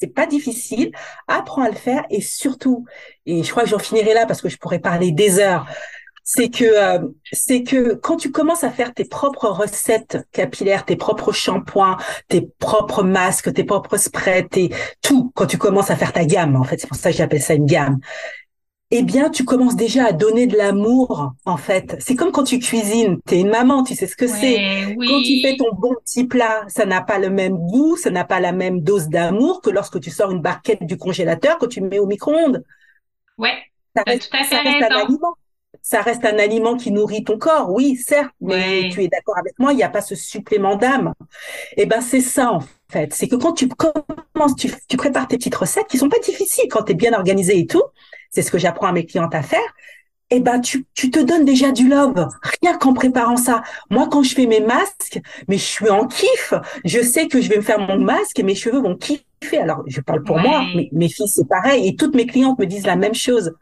C'est pas difficile. Apprends à le faire et surtout, et je crois que j'en finirai là parce que je pourrais parler des heures, c'est que euh, c'est que quand tu commences à faire tes propres recettes capillaires, tes propres shampoings, tes propres masques, tes propres sprays, tes tout, quand tu commences à faire ta gamme, en fait, c'est pour ça que j'appelle ça une gamme eh bien, tu commences déjà à donner de l'amour, en fait. C'est comme quand tu cuisines, tu es une maman, tu sais ce que c'est. Quand tu fais ton bon petit plat, ça n'a pas le même goût, ça n'a pas la même dose d'amour que lorsque tu sors une barquette du congélateur que tu mets au micro-ondes. Ouais, ça reste, tout à fait un aliment. Ça reste un aliment qui nourrit ton corps, oui, certes, mais tu es d'accord avec moi, il n'y a pas ce supplément d'âme. Eh ben, c'est ça, en fait. C'est que quand tu commences, tu, tu prépares tes petites recettes qui sont pas difficiles quand tu es bien organisé et tout, c'est ce que j'apprends à mes clientes à faire, eh ben tu, tu te donnes déjà du love rien qu'en préparant ça. Moi quand je fais mes masques, mais je suis en kiff. Je sais que je vais me faire mon masque et mes cheveux vont kiffer. Alors je parle pour moi, mais mes filles c'est pareil et toutes mes clientes me disent la même chose.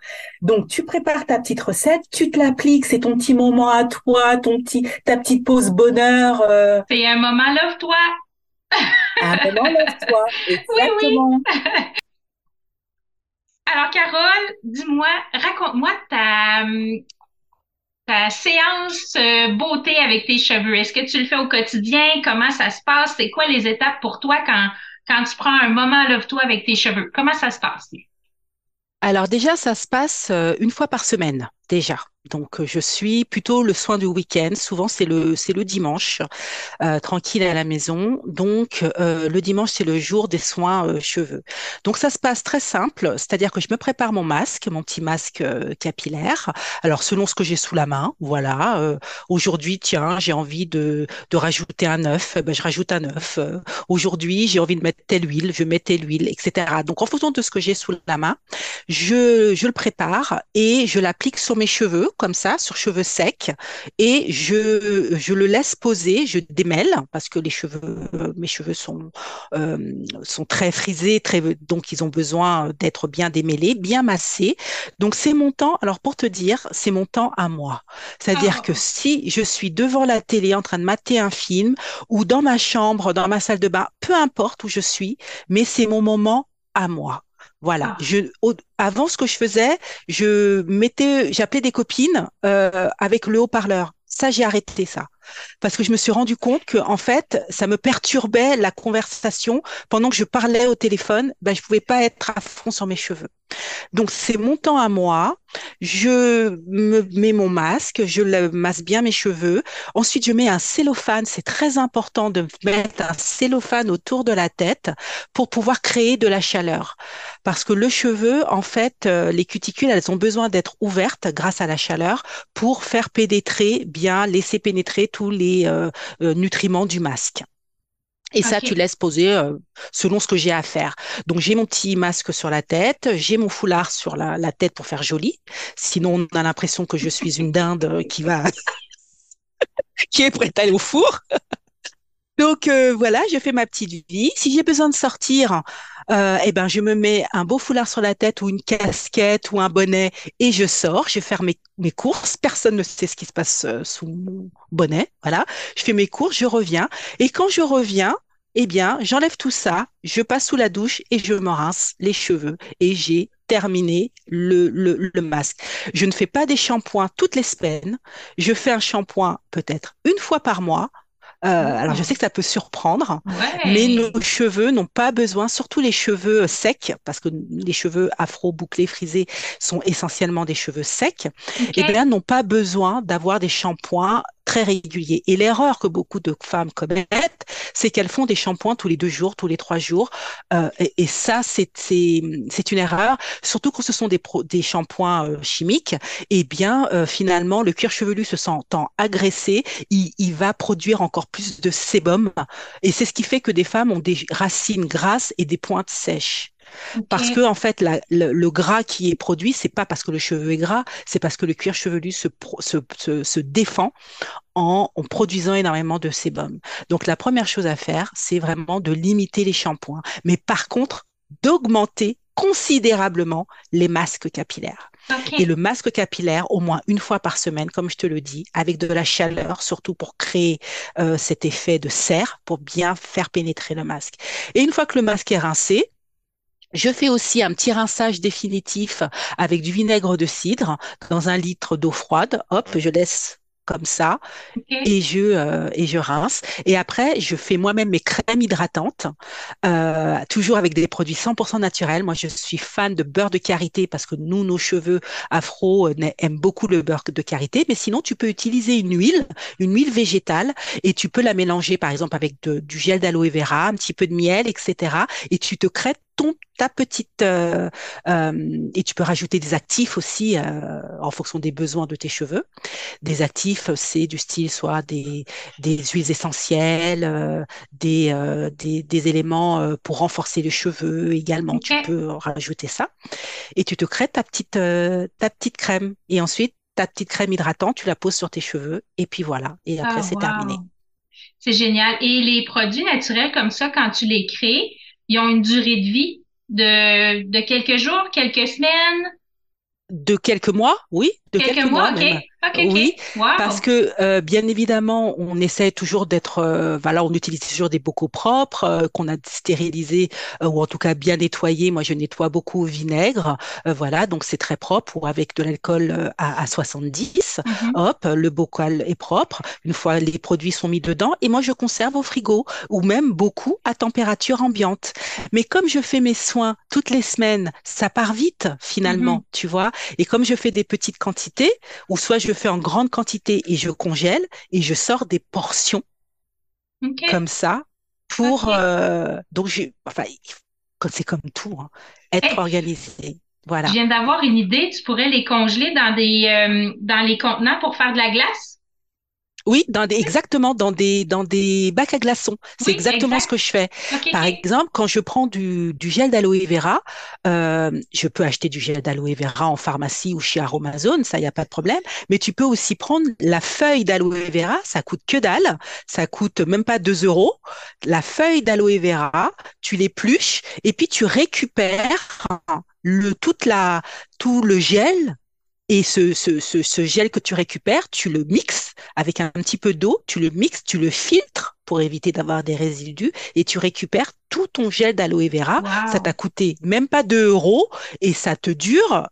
Donc tu prépares ta petite recette, tu te l'appliques, c'est ton petit moment à toi, ton petit ta petite pause bonheur. Euh... C'est un moment love toi. un moment love toi. Exactement. Oui, oui. Alors, Carole, dis-moi, raconte-moi ta, séance euh, beauté avec tes cheveux. Est-ce que tu le fais au quotidien? Comment ça se passe? C'est quoi les étapes pour toi quand, quand tu prends un moment love-toi avec tes cheveux? Comment ça se passe? Alors déjà, ça se passe euh, une fois par semaine, déjà. Donc, euh, je suis plutôt le soin du week-end. Souvent, c'est le, c'est le dimanche, euh, tranquille à la maison. Donc, euh, le dimanche, c'est le jour des soins cheveux. Donc, ça se passe très simple, c'est-à-dire que je me prépare mon masque, mon petit masque capillaire. Alors, selon ce que j'ai sous la main, voilà. Aujourd'hui, tiens, j'ai envie de, de rajouter un œuf, ben, je rajoute un œuf. Aujourd'hui, j'ai envie de mettre telle huile, je mets telle huile, etc. Donc, en fonction de ce que j'ai sous la main, je, je le prépare et je l'applique sur mes cheveux comme ça sur cheveux secs et je, je le laisse poser, je démêle parce que les cheveux, mes cheveux sont, euh, sont très frisés, très, donc ils ont besoin d'être bien démêlés, bien massés. Donc c'est mon temps, alors pour te dire, c'est mon temps à moi. C'est-à-dire que ah. si je suis devant la télé en train de mater un film ou dans ma chambre, dans ma salle de bain, peu importe où je suis, mais c'est mon moment à moi. Voilà. Ah. Je, avant, ce que je faisais, je mettais, j'appelais des copines euh, avec le haut-parleur. Ça, j'ai arrêté ça parce que je me suis rendu compte que en fait, ça me perturbait la conversation pendant que je parlais au téléphone. Ben, je pouvais pas être à fond sur mes cheveux. Donc c'est mon temps à moi. Je me mets mon masque, je le masse bien mes cheveux. Ensuite, je mets un cellophane. C'est très important de mettre un cellophane autour de la tête pour pouvoir créer de la chaleur. Parce que le cheveu, en fait, euh, les cuticules, elles ont besoin d'être ouvertes grâce à la chaleur pour faire pénétrer bien, laisser pénétrer tous les euh, euh, nutriments du masque. Et ça, tu laisses poser euh, selon ce que j'ai à faire. Donc, j'ai mon petit masque sur la tête, j'ai mon foulard sur la, tête pour faire joli. Sinon, on a l'impression que je suis une dinde qui va, qui est prête à aller au four. Donc voilà, je fais ma petite vie. Si j'ai besoin de sortir, euh, eh ben je me mets un beau foulard sur la tête ou une casquette ou un bonnet et je sors, je vais faire mes, mes courses. Personne ne sait ce qui se passe euh, sous mon bonnet. Voilà, je fais mes courses, je reviens et quand je reviens, eh bien, j'enlève tout ça, je passe sous la douche et je me rince les cheveux et j'ai terminé le, le, le, masque. Je ne fais pas des shampoings toutes les semaines. Je fais un shampoing peut-être une fois par mois alors, je sais que ça peut surprendre, mais nos cheveux n'ont pas besoin, surtout les cheveux secs, parce que les cheveux afro, bouclés, frisés sont essentiellement des cheveux secs, et eh bien, n'ont pas besoin d'avoir des shampoings très réguliers. Et l'erreur que beaucoup de femmes commettent, c'est qu'elles font des shampoings tous les deux jours, tous les trois jours. Euh, et, ça, c'est une erreur, surtout quand ce sont des shampoings euh, chimiques. Eh bien, euh, finalement, le cuir chevelu se sentant agressé, il, il va produire encore plus de sébum. Et c'est ce qui fait que des femmes ont des racines grasses et des pointes sèches. Parce que en fait, la, le, le, gras qui est produit, c'est pas parce que le cheveu est gras, c'est parce que le cuir chevelu se, se, se, se défend en, en, produisant énormément de sébum. Donc la première chose à faire, c'est vraiment de limiter les shampoings, mais par contre d'augmenter considérablement les masques capillaires. Okay. Et le masque capillaire, au moins une fois par semaine, comme je te le dis, avec de la chaleur, surtout pour créer euh, cet effet de serre, pour bien faire pénétrer le masque. Et une fois que le masque est rincé, je fais aussi un petit rinçage définitif avec du vinaigre de cidre dans un litre d'eau froide. Hop, je laisse comme ça okay. et je euh, et je rince. Et après je fais moi-même mes crèmes hydratantes euh, toujours avec des produits 100% naturels. Moi je suis fan de beurre de karité parce que nous nos cheveux afro euh, aiment beaucoup le beurre de karité. Mais sinon tu peux utiliser une huile une huile végétale et tu peux la mélanger par exemple avec de, du gel d'aloe vera un petit peu de miel etc et tu te crées ton, ta petite euh, euh, et tu peux rajouter des actifs aussi euh, en fonction des besoins de tes cheveux. Des actifs, c'est du style soit des, des huiles essentielles, euh, des, euh, des, des éléments pour renforcer les cheveux également. Okay. Tu peux rajouter ça et tu te crées ta petite ta petite crème et ensuite ta petite crème hydratante, tu la poses sur tes cheveux et puis voilà. Et après, ah, c'est wow. terminé. C'est génial. Et les produits naturels comme ça, quand tu les crées, ils ont une durée de vie de, de quelques jours, quelques semaines? De quelques mois, oui. De quelques, quelques mois, mois okay. Okay, oui, wow. parce que euh, bien évidemment, on essaie toujours d'être, euh, voilà, on utilise toujours des bocaux propres euh, qu'on a stérilisés ou en tout cas bien nettoyés. Moi, je nettoie beaucoup au vinaigre, voilà, donc c'est très propre ou avec de l'alcool à, à, 70. Mm -hmm. Hop, le bocal est propre. Une fois les produits sont mis dedans, et moi je conserve au frigo ou même beaucoup à température ambiante. Mais comme je fais mes soins toutes les semaines, ça part vite finalement, mm -hmm. tu vois. Et comme je fais des petites quantités, ou soit je fais en grande quantité et je congèle et je sors des portions okay. comme ça pour okay. euh, donc je enfin c'est comme tout hein, être hey. organisé voilà je viens d'avoir une idée tu pourrais les congeler dans des euh, dans les contenants pour faire de la glace? Oui, dans des, exactement dans des dans des bacs à glaçons. C'est oui, exactement exact. ce que je fais. Okay, Par okay. exemple, quand je prends du, du gel d'aloe vera, euh, je peux acheter du gel d'aloe vera en pharmacie ou chez Aromazone, ça y a pas de problème. Mais tu peux aussi prendre la feuille d'aloe vera, ça coûte que dalle, ça coûte même pas 2 euros. La feuille d'aloe vera, tu l'épluches et puis tu récupères le toute la tout le gel et ce, ce, ce, ce, gel que tu récupères, tu le mixes avec un petit peu d'eau, tu le mixes, tu le filtres pour éviter d'avoir des résidus et tu récupères tout ton gel d'aloe vera. Wow. Ça t'a coûté même pas 2 euros et ça te dure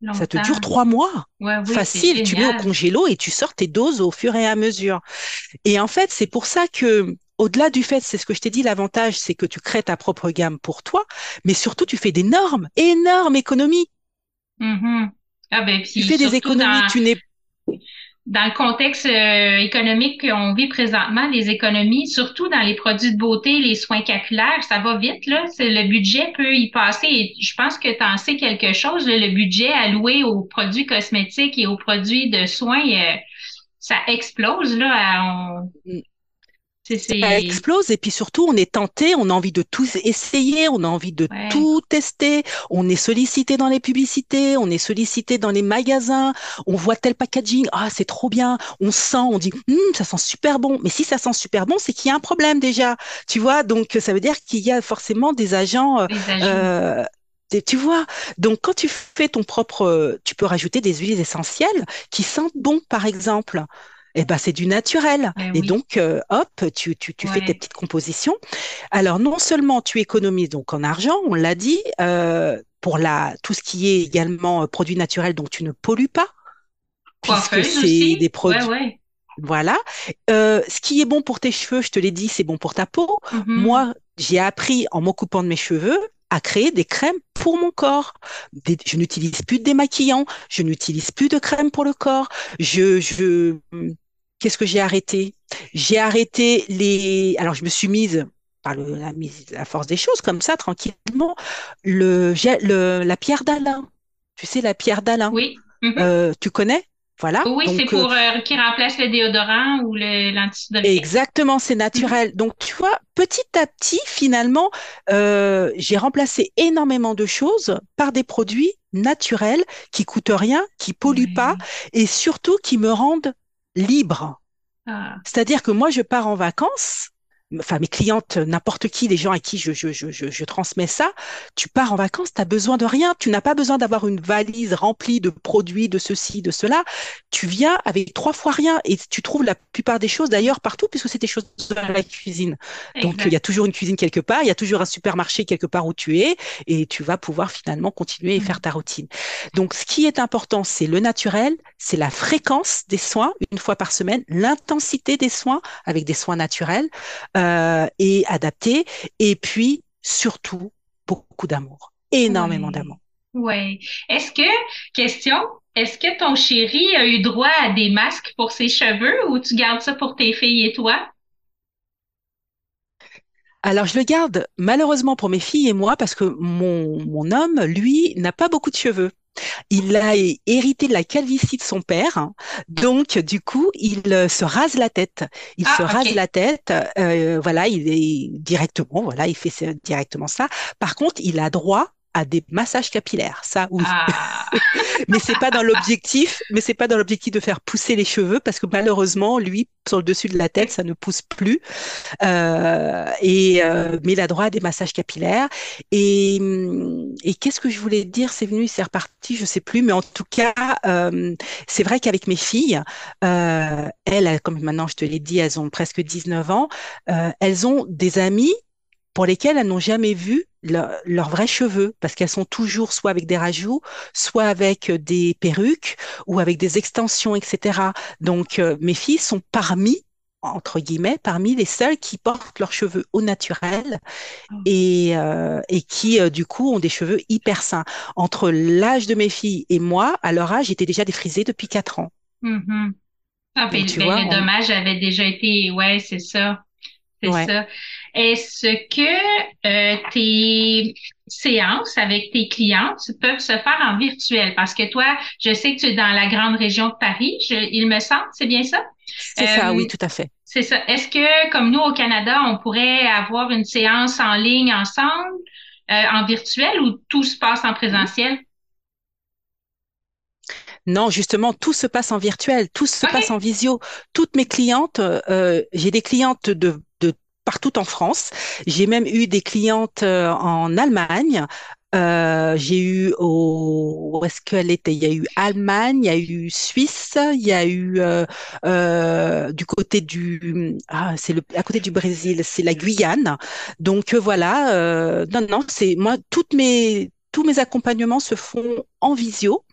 Longtemps. Ça te dure trois mois. Ouais, oui, Facile. Tu mets au congélo et tu sors tes doses au fur et à mesure. Et en fait, c'est pour ça que au-delà du fait, c'est ce que je t'ai dit, l'avantage, c'est que tu crées ta propre gamme pour toi, mais surtout, tu fais d'énormes, énormes économies. Mm -hmm. Ah ben, tu fais des économies, dans, tu n'es dans le contexte euh, économique qu'on vit présentement, les économies, surtout dans les produits de beauté, les soins capillaires, ça va vite là. C'est le budget peut y passer. Et je pense que tu en sais quelque chose. Là, le budget alloué aux produits cosmétiques et aux produits de soins, euh, ça explose là. On... Ça explose et puis surtout on est tenté, on a envie de tout essayer, on a envie de ouais. tout tester, on est sollicité dans les publicités, on est sollicité dans les magasins, on voit tel packaging, ah c'est trop bien, on sent, on dit hm, ça sent super bon, mais si ça sent super bon c'est qu'il y a un problème déjà, tu vois, donc ça veut dire qu'il y a forcément des agents. Euh, euh, tu vois, donc quand tu fais ton propre, tu peux rajouter des huiles essentielles qui sentent bon, par exemple. Eh ben, c'est du naturel. Ben Et donc, euh, hop, tu, tu, tu fais tes petites compositions. Alors, non seulement tu économises donc en argent, on l'a dit, euh, pour la, tout ce qui est également euh, produits naturels, donc tu ne pollues pas, puisque c'est des? Ouais, produits. ouais. Voilà. Euh, ce qui est bon pour tes cheveux, je te l'ai dit, c'est bon pour ta peau. Mhm. Moi, j'ai appris en m'occupant de mes cheveux à créer des crèmes pour mon corps. Des- je n'utilise plus de démaquillant, je n'utilise plus de crème pour le corps. Je, je, qu'est-ce que j'ai arrêté? J'ai arrêté les. Alors, je me suis mise par le- la, force des choses, comme ça, tranquillement, le, la pierre d'Alain. Tu sais, la pierre d'Alain. Oui. Mhm. Euh, tu connais? Voilà. Oui, c'est euh, pour euh, qui remplace le déodorant ou l'antisudorique. Exactement, c'est naturel. Donc, tu vois, petit à petit, finalement, euh, j'ai remplacé énormément de choses par des produits naturels qui coûtent rien, qui polluent pas et surtout qui me rendent libre. Ah, C'est-à-dire que moi, je pars en vacances, enfin mes clientes, n'importe qui, les gens à qui je, je, je, je, je transmets ça, tu pars en vacances, tu as besoin de rien, tu n'as pas besoin d'avoir une valise remplie de produits, de ceci, de cela. Tu viens avec trois fois rien et tu trouves la plupart des choses d'ailleurs partout puisque c'est des choses dans la cuisine. Donc il y a toujours une cuisine quelque part, il y a toujours un supermarché quelque part où tu es et tu vas pouvoir finalement continuer et faire ta routine. Donc ce qui est important, c'est le naturel, c'est la fréquence des soins une fois par semaine, l'intensité des soins avec des soins naturels euh, et adaptés et puis surtout beaucoup d'amour, énormément d'amour. Ouais. Est-ce que, question, est-ce que ton chéri a eu droit à des masques pour ses cheveux ou tu gardes ça pour tes filles et toi? Alors, je le garde malheureusement pour mes filles et moi parce que mon, mon homme, lui, n'a pas beaucoup de cheveux. Il a hé- hérité de la calvitie de son père, donc du coup, il euh, se rase la tête. Il se Ah, rase ok. la tête, euh, voilà, il est directement, voilà, il fait directement ça. Par contre, il a droit à des massages capillaires, ça oui. Ah, Mais c'est pas dans l'objectif, mais c'est pas dans l'objectif de faire pousser les cheveux parce que malheureusement, lui, sur le dessus de la tête, ça ne pousse plus. Euh, et euh, mais il a droit à des massages capillaires. Et, hum, et qu'est-ce que je voulais dire? C'est venu, c'est reparti, je sais plus. Mais en tout cas, euh, c'est vrai qu'avec mes filles, euh, elles, comme maintenant je te l'ai dit, elles ont presque 19 ans. euh, elles ont des amis pour lesquelles elles n'ont jamais vu leur- leurs vrais cheveux, parce qu'elles sont toujours soit avec des rajouts, soit avec euh, des perruques ou avec des extensions, etc. Donc, euh, mes filles sont parmi, entre guillemets, parmi les seules qui portent leurs cheveux au naturel et, euh, et qui, euh, du coup, ont des cheveux hyper sains. Entre l'âge de mes filles et moi, à leur âge, j'étais déjà défrisée depuis 4 ans. mhm. Ah, ben, Donc, tu ben, vois, le on- dommage avait déjà été, ouais, c'est ça. C'est Ouais. ça. Est-ce que euh, tes séances avec tes clientes peuvent se faire en virtuel? Parce que toi, je sais que tu es dans la grande région de Paris, je- il me semble, c'est bien ça? C'est ça, Euh, oui, tout à fait. C'est ça. Est-ce que, comme nous au Canada, on pourrait avoir une séance en ligne ensemble, euh, en virtuel, ou tout se passe en présentiel? Non, justement, tout se passe en virtuel, tout se Ok. passe en visio. Toutes mes clientes, euh, j'ai des clientes de, de partout en France. J'ai même eu des clientes euh, en Allemagne. Euh, j'ai eu au où est-ce qu'elle était? Il y a eu Allemagne, il y a eu Suisse, il y a eu euh, euh, du côté du ah c'est le à côté du Brésil, c'est la Guyane. Donc voilà, non non, c'est moi toutes mes tous mes accompagnements se font en visio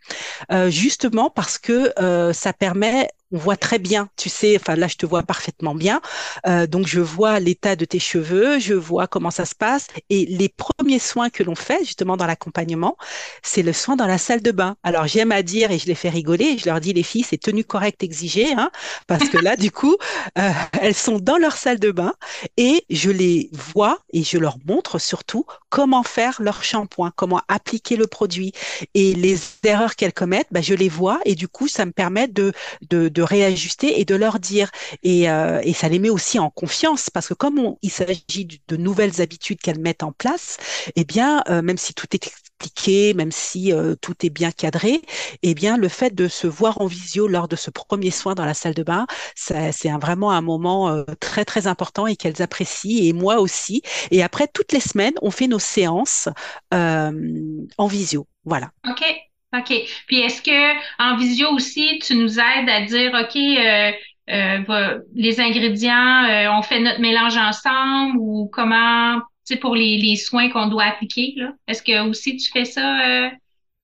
euh, justement parce que euh, ça permet, on voit très bien, tu sais, enfin là je te vois parfaitement bien, euh, donc je vois l'état de tes cheveux, je vois comment ça se passe. Et les premiers soins que l'on fait justement dans l'accompagnement, c'est le soin dans la salle de bain. Alors j'aime à dire et je les fais rigoler, je leur dis les filles, c'est tenue correcte exigée, hein, parce que là du coup, euh, elles sont dans leur salle de bain et je les vois et je leur montre surtout comment faire leur shampoing, comment appliquer le produit. Et les erreurs qu'elles commettent, bah, je les vois et du coup, ça me permet de, de, de réajuster et de leur dire. Et, euh, et ça les met aussi en confiance parce que comme il s'agit de, de nouvelles habitudes qu'elles mettent en place, eh bien, euh, même si tout est expliqué, même si euh, tout est bien cadré, eh bien, le fait de se voir en visio lors de ce premier soin dans la salle de bain, c'est vraiment un moment très, très important et qu'elles apprécient et moi aussi. Et après, toutes les semaines, on fait nos séances en visio. Voilà. OK. OK. Puis est-ce que en visio aussi, tu nous aides à dire, OK, euh, les ingrédients, on fait notre mélange ensemble ou comment, tu sais, pour les, les soins qu'on doit appliquer, là? Est-ce que aussi tu fais ça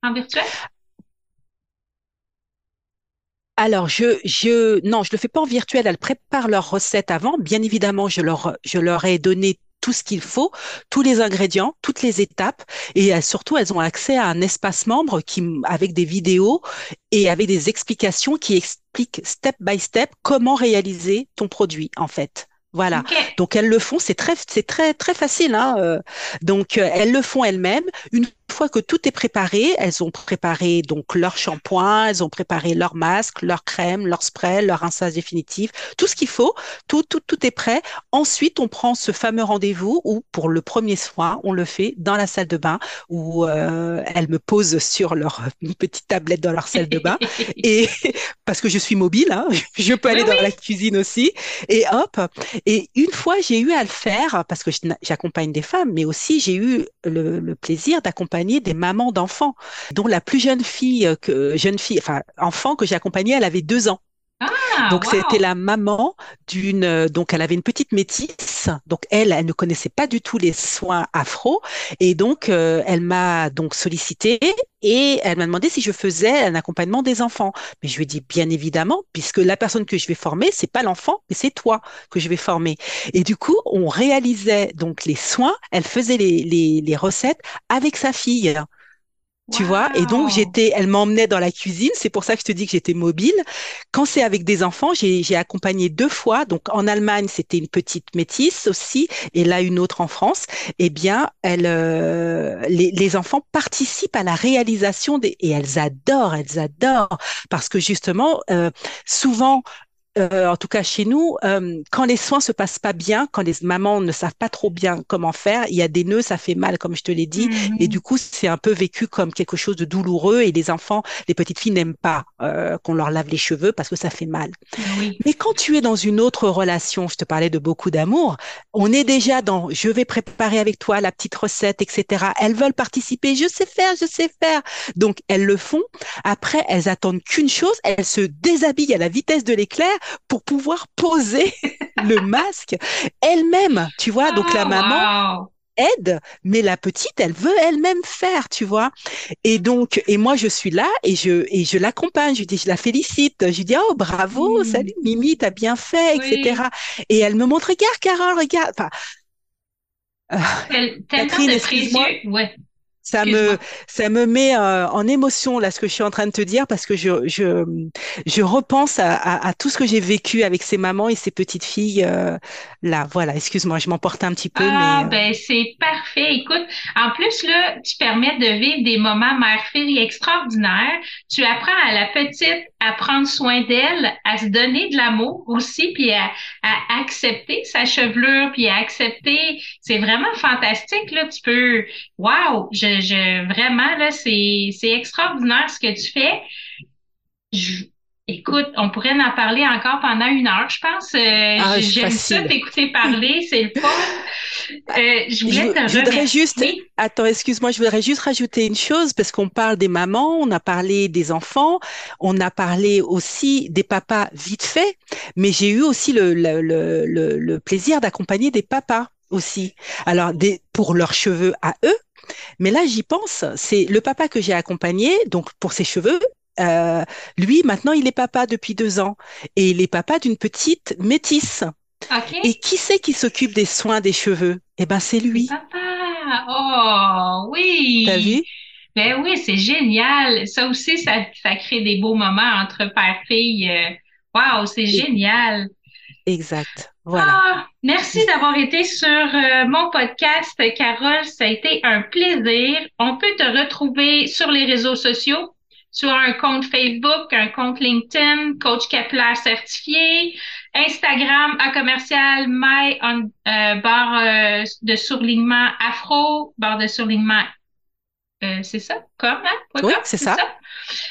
en virtuel? Alors, je, je, non, je le fais pas en virtuel. Elles préparent leurs recettes avant. Bien évidemment, je leur, je leur ai donné tout ce qu'il faut, tous les ingrédients, toutes les étapes, et surtout, elles ont accès à un espace membre qui, avec des vidéos et avec des explications qui expliquent step by step comment réaliser ton produit, en fait. Voilà. Donc elles le font, c'est très, c'est très, très facile. Hein, euh. donc euh, elles le font elles-mêmes. Une fois que tout est préparé, elles ont préparé donc leur shampoing, elles ont préparé leur masque, leur crème, leur spray, leur rinçage définitif, tout ce qu'il faut. Tout, tout, tout est prêt. Ensuite, on prend ce fameux rendez-vous où pour le premier soin, on le fait dans la salle de bain où euh, elles me posent sur leur petite tablette dans leur salle de bain et parce que je suis mobile, hein, je peux aller dans la cuisine aussi et hop. Et une fois, j'ai eu à le faire parce que j'accompagne des femmes, mais aussi j'ai eu le, plaisir d'accompagner des mamans d'enfants, dont la plus jeune fille que jeune fille, enfin enfant que j'ai accompagnée, elle avait deux ans. Ah, donc c'était la maman d'une donc elle avait une petite métisse. Donc elle elle ne connaissait pas du tout les soins afro. Et donc euh, elle m'a donc sollicité et elle m'a demandé si je faisais un accompagnement des enfants. Mais je lui ai dit bien évidemment puisque la personne que je vais former c'est pas l'enfant mais c'est toi que je vais former. Et du coup on réalisait donc les soins. Elle faisait les, les, les recettes avec sa fille tu vois, et donc j'étais, elle m'emmenait dans la cuisine. C'est pour ça que je te dis que j'étais mobile. Quand c'est avec des enfants, j'ai accompagné deux fois. Donc en Allemagne, c'était une petite métisse aussi, et là une autre en France. Eh bien, elle, euh, les, les, enfants participent à la réalisation des et elles adorent, elles adorent parce que justement, euh, souvent euh, en tout cas chez nous, euh, quand les soins se passent pas bien, quand les mamans ne savent pas trop bien comment faire, il y a des nœuds, ça fait mal, comme je te l'ai dit, mhm. et du coup c'est un peu vécu comme quelque chose de douloureux. Et les enfants, les petites filles n'aiment pas euh, qu'on leur lave les cheveux parce que ça fait mal. Mais quand tu es dans une autre relation, je te parlais de beaucoup d'amour, on est déjà dans je vais préparer avec toi la petite recette, etc. Elles veulent participer, je sais faire, je sais faire. Donc elles le font. Après, elles attendent qu'une chose, elles se déshabillent à la vitesse de l'éclair pour pouvoir poser le masque elle-même, tu vois. Donc la ah, maman aide, mais la petite, elle veut elle-même faire, tu vois. Et donc, et moi, je suis là et je et je l'accompagne. Je dis, je la félicite. Je dis, oh bravo, mmh. salut Mimi, t'as bien fait, etc. Et elle me montre, regarde Carole, regarde. Enfin, euh, Catherine, excuse-moi. Ouais ça me ça me met euh, en émotion là ce que je suis en train de te dire parce que je je je repense à, à, tout ce que j'ai vécu avec ces mamans et ces petites filles euh, là. Voilà excuse-moi je m'emporte un petit peu ah, mais euh, ben c'est parfait. Écoute en plus là tu permets de vivre des moments mère-fille extraordinaires. Tu apprends à la petite à prendre soin d'elle à se donner de l'amour aussi puis à, à accepter sa chevelure puis à accepter. C'est vraiment fantastique là. Tu peux waouh je je, vraiment, là, c'est, c'est extraordinaire ce que tu fais. Je, Écoute, on pourrait en parler encore pendant une heure, je pense. Euh, ah, j'aime ça t'écouter parler, c'est le fun. Euh, je voulais te je voudrais juste, attends, excuse-moi, je voudrais juste rajouter une chose parce qu'on parle des mamans, on a parlé des enfants, on a parlé aussi des papas vite fait, mais j'ai eu aussi le, le, le, le plaisir d'accompagner des papas aussi. Alors, des, pour leurs cheveux à eux, mais là, j'y pense. C'est le papa que j'ai accompagné, donc pour ses cheveux. Euh, lui, maintenant, il est papa depuis deux ans et il est papa d'une petite métisse. Et qui c'est qui s'occupe des soins des cheveux? Eh ben, c'est lui. Papa. Oh, oui. T'as vu? Ben oui, c'est génial. Ça aussi, ça, ça crée des beaux moments entre père-fille. Euh, waouh, c'est génial. Exact. Voilà. Ah, merci d'avoir été sur euh, mon podcast, Carole. Ça a été un plaisir. On peut te retrouver sur les réseaux sociaux, sur un compte Facebook, un compte LinkedIn, coach capillaire certifié, Instagram à commercial my euh, barre euh, de surlignement afro, barre de surlignement euh, c'est ça, comme, hein? Oui, c'est ça.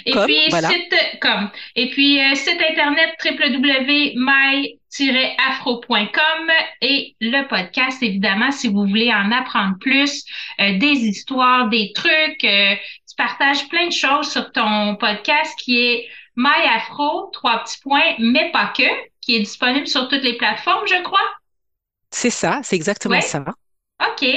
Et puis, site, comme. Et puis, euh, site internet www.my-afro.com et le podcast, évidemment, si vous voulez en apprendre plus, euh, des histoires, des trucs, tu partages plein de choses sur ton podcast qui est My Afro, trois petits points, mais pas que. qui est disponible sur toutes les plateformes, je crois. C'est ça, c'est exactement ça. OK.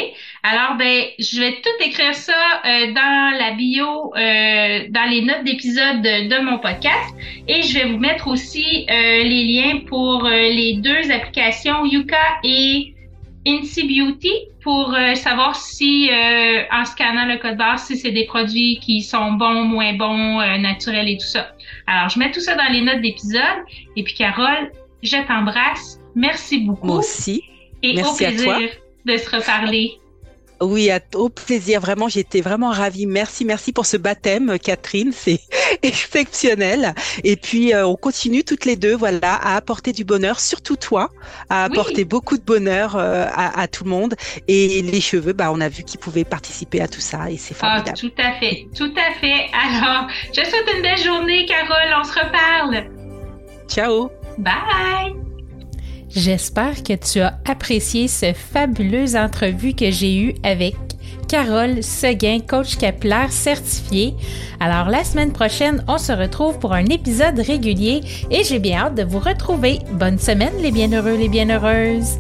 Alors, ben, je vais tout écrire ça euh, dans la bio, euh, dans les notes d'épisode de, mon podcast. Et je vais vous mettre aussi euh, les liens pour les deux applications, Yuka et Incy Beauty, pour savoir si, en scannant le code barre, si c'est des produits qui sont bons, moins bons, naturels et tout ça. Alors, je mets tout ça dans les notes d'épisode. Et puis, Carole, je t'embrasse. Merci beaucoup. Moi aussi. Et Merci au plaisir à toi. De se reparler. Oui, au plaisir. Vraiment, j'étais vraiment ravie. Merci, merci pour ce baptême, Catherine. C'est exceptionnel. Et puis, euh, on continue toutes les deux, voilà, à apporter du bonheur, surtout toi, à apporter beaucoup de bonheur euh, à, tout le monde. Et les cheveux, bah, on a vu qu'ils pouvaient participer à tout ça et c'est ah, formidable. tout à fait, tout à fait. Alors, je souhaite une belle journée, Carole. On se reparle. Ciao. Bye. J'espère que tu as apprécié ce fabuleuse entrevue que j'ai eue avec Carole Seguin, coach capillaire certifié. Alors la semaine prochaine, on se retrouve pour un épisode régulier et j'ai bien hâte de vous retrouver. Bonne semaine les bienheureux, les bienheureuses.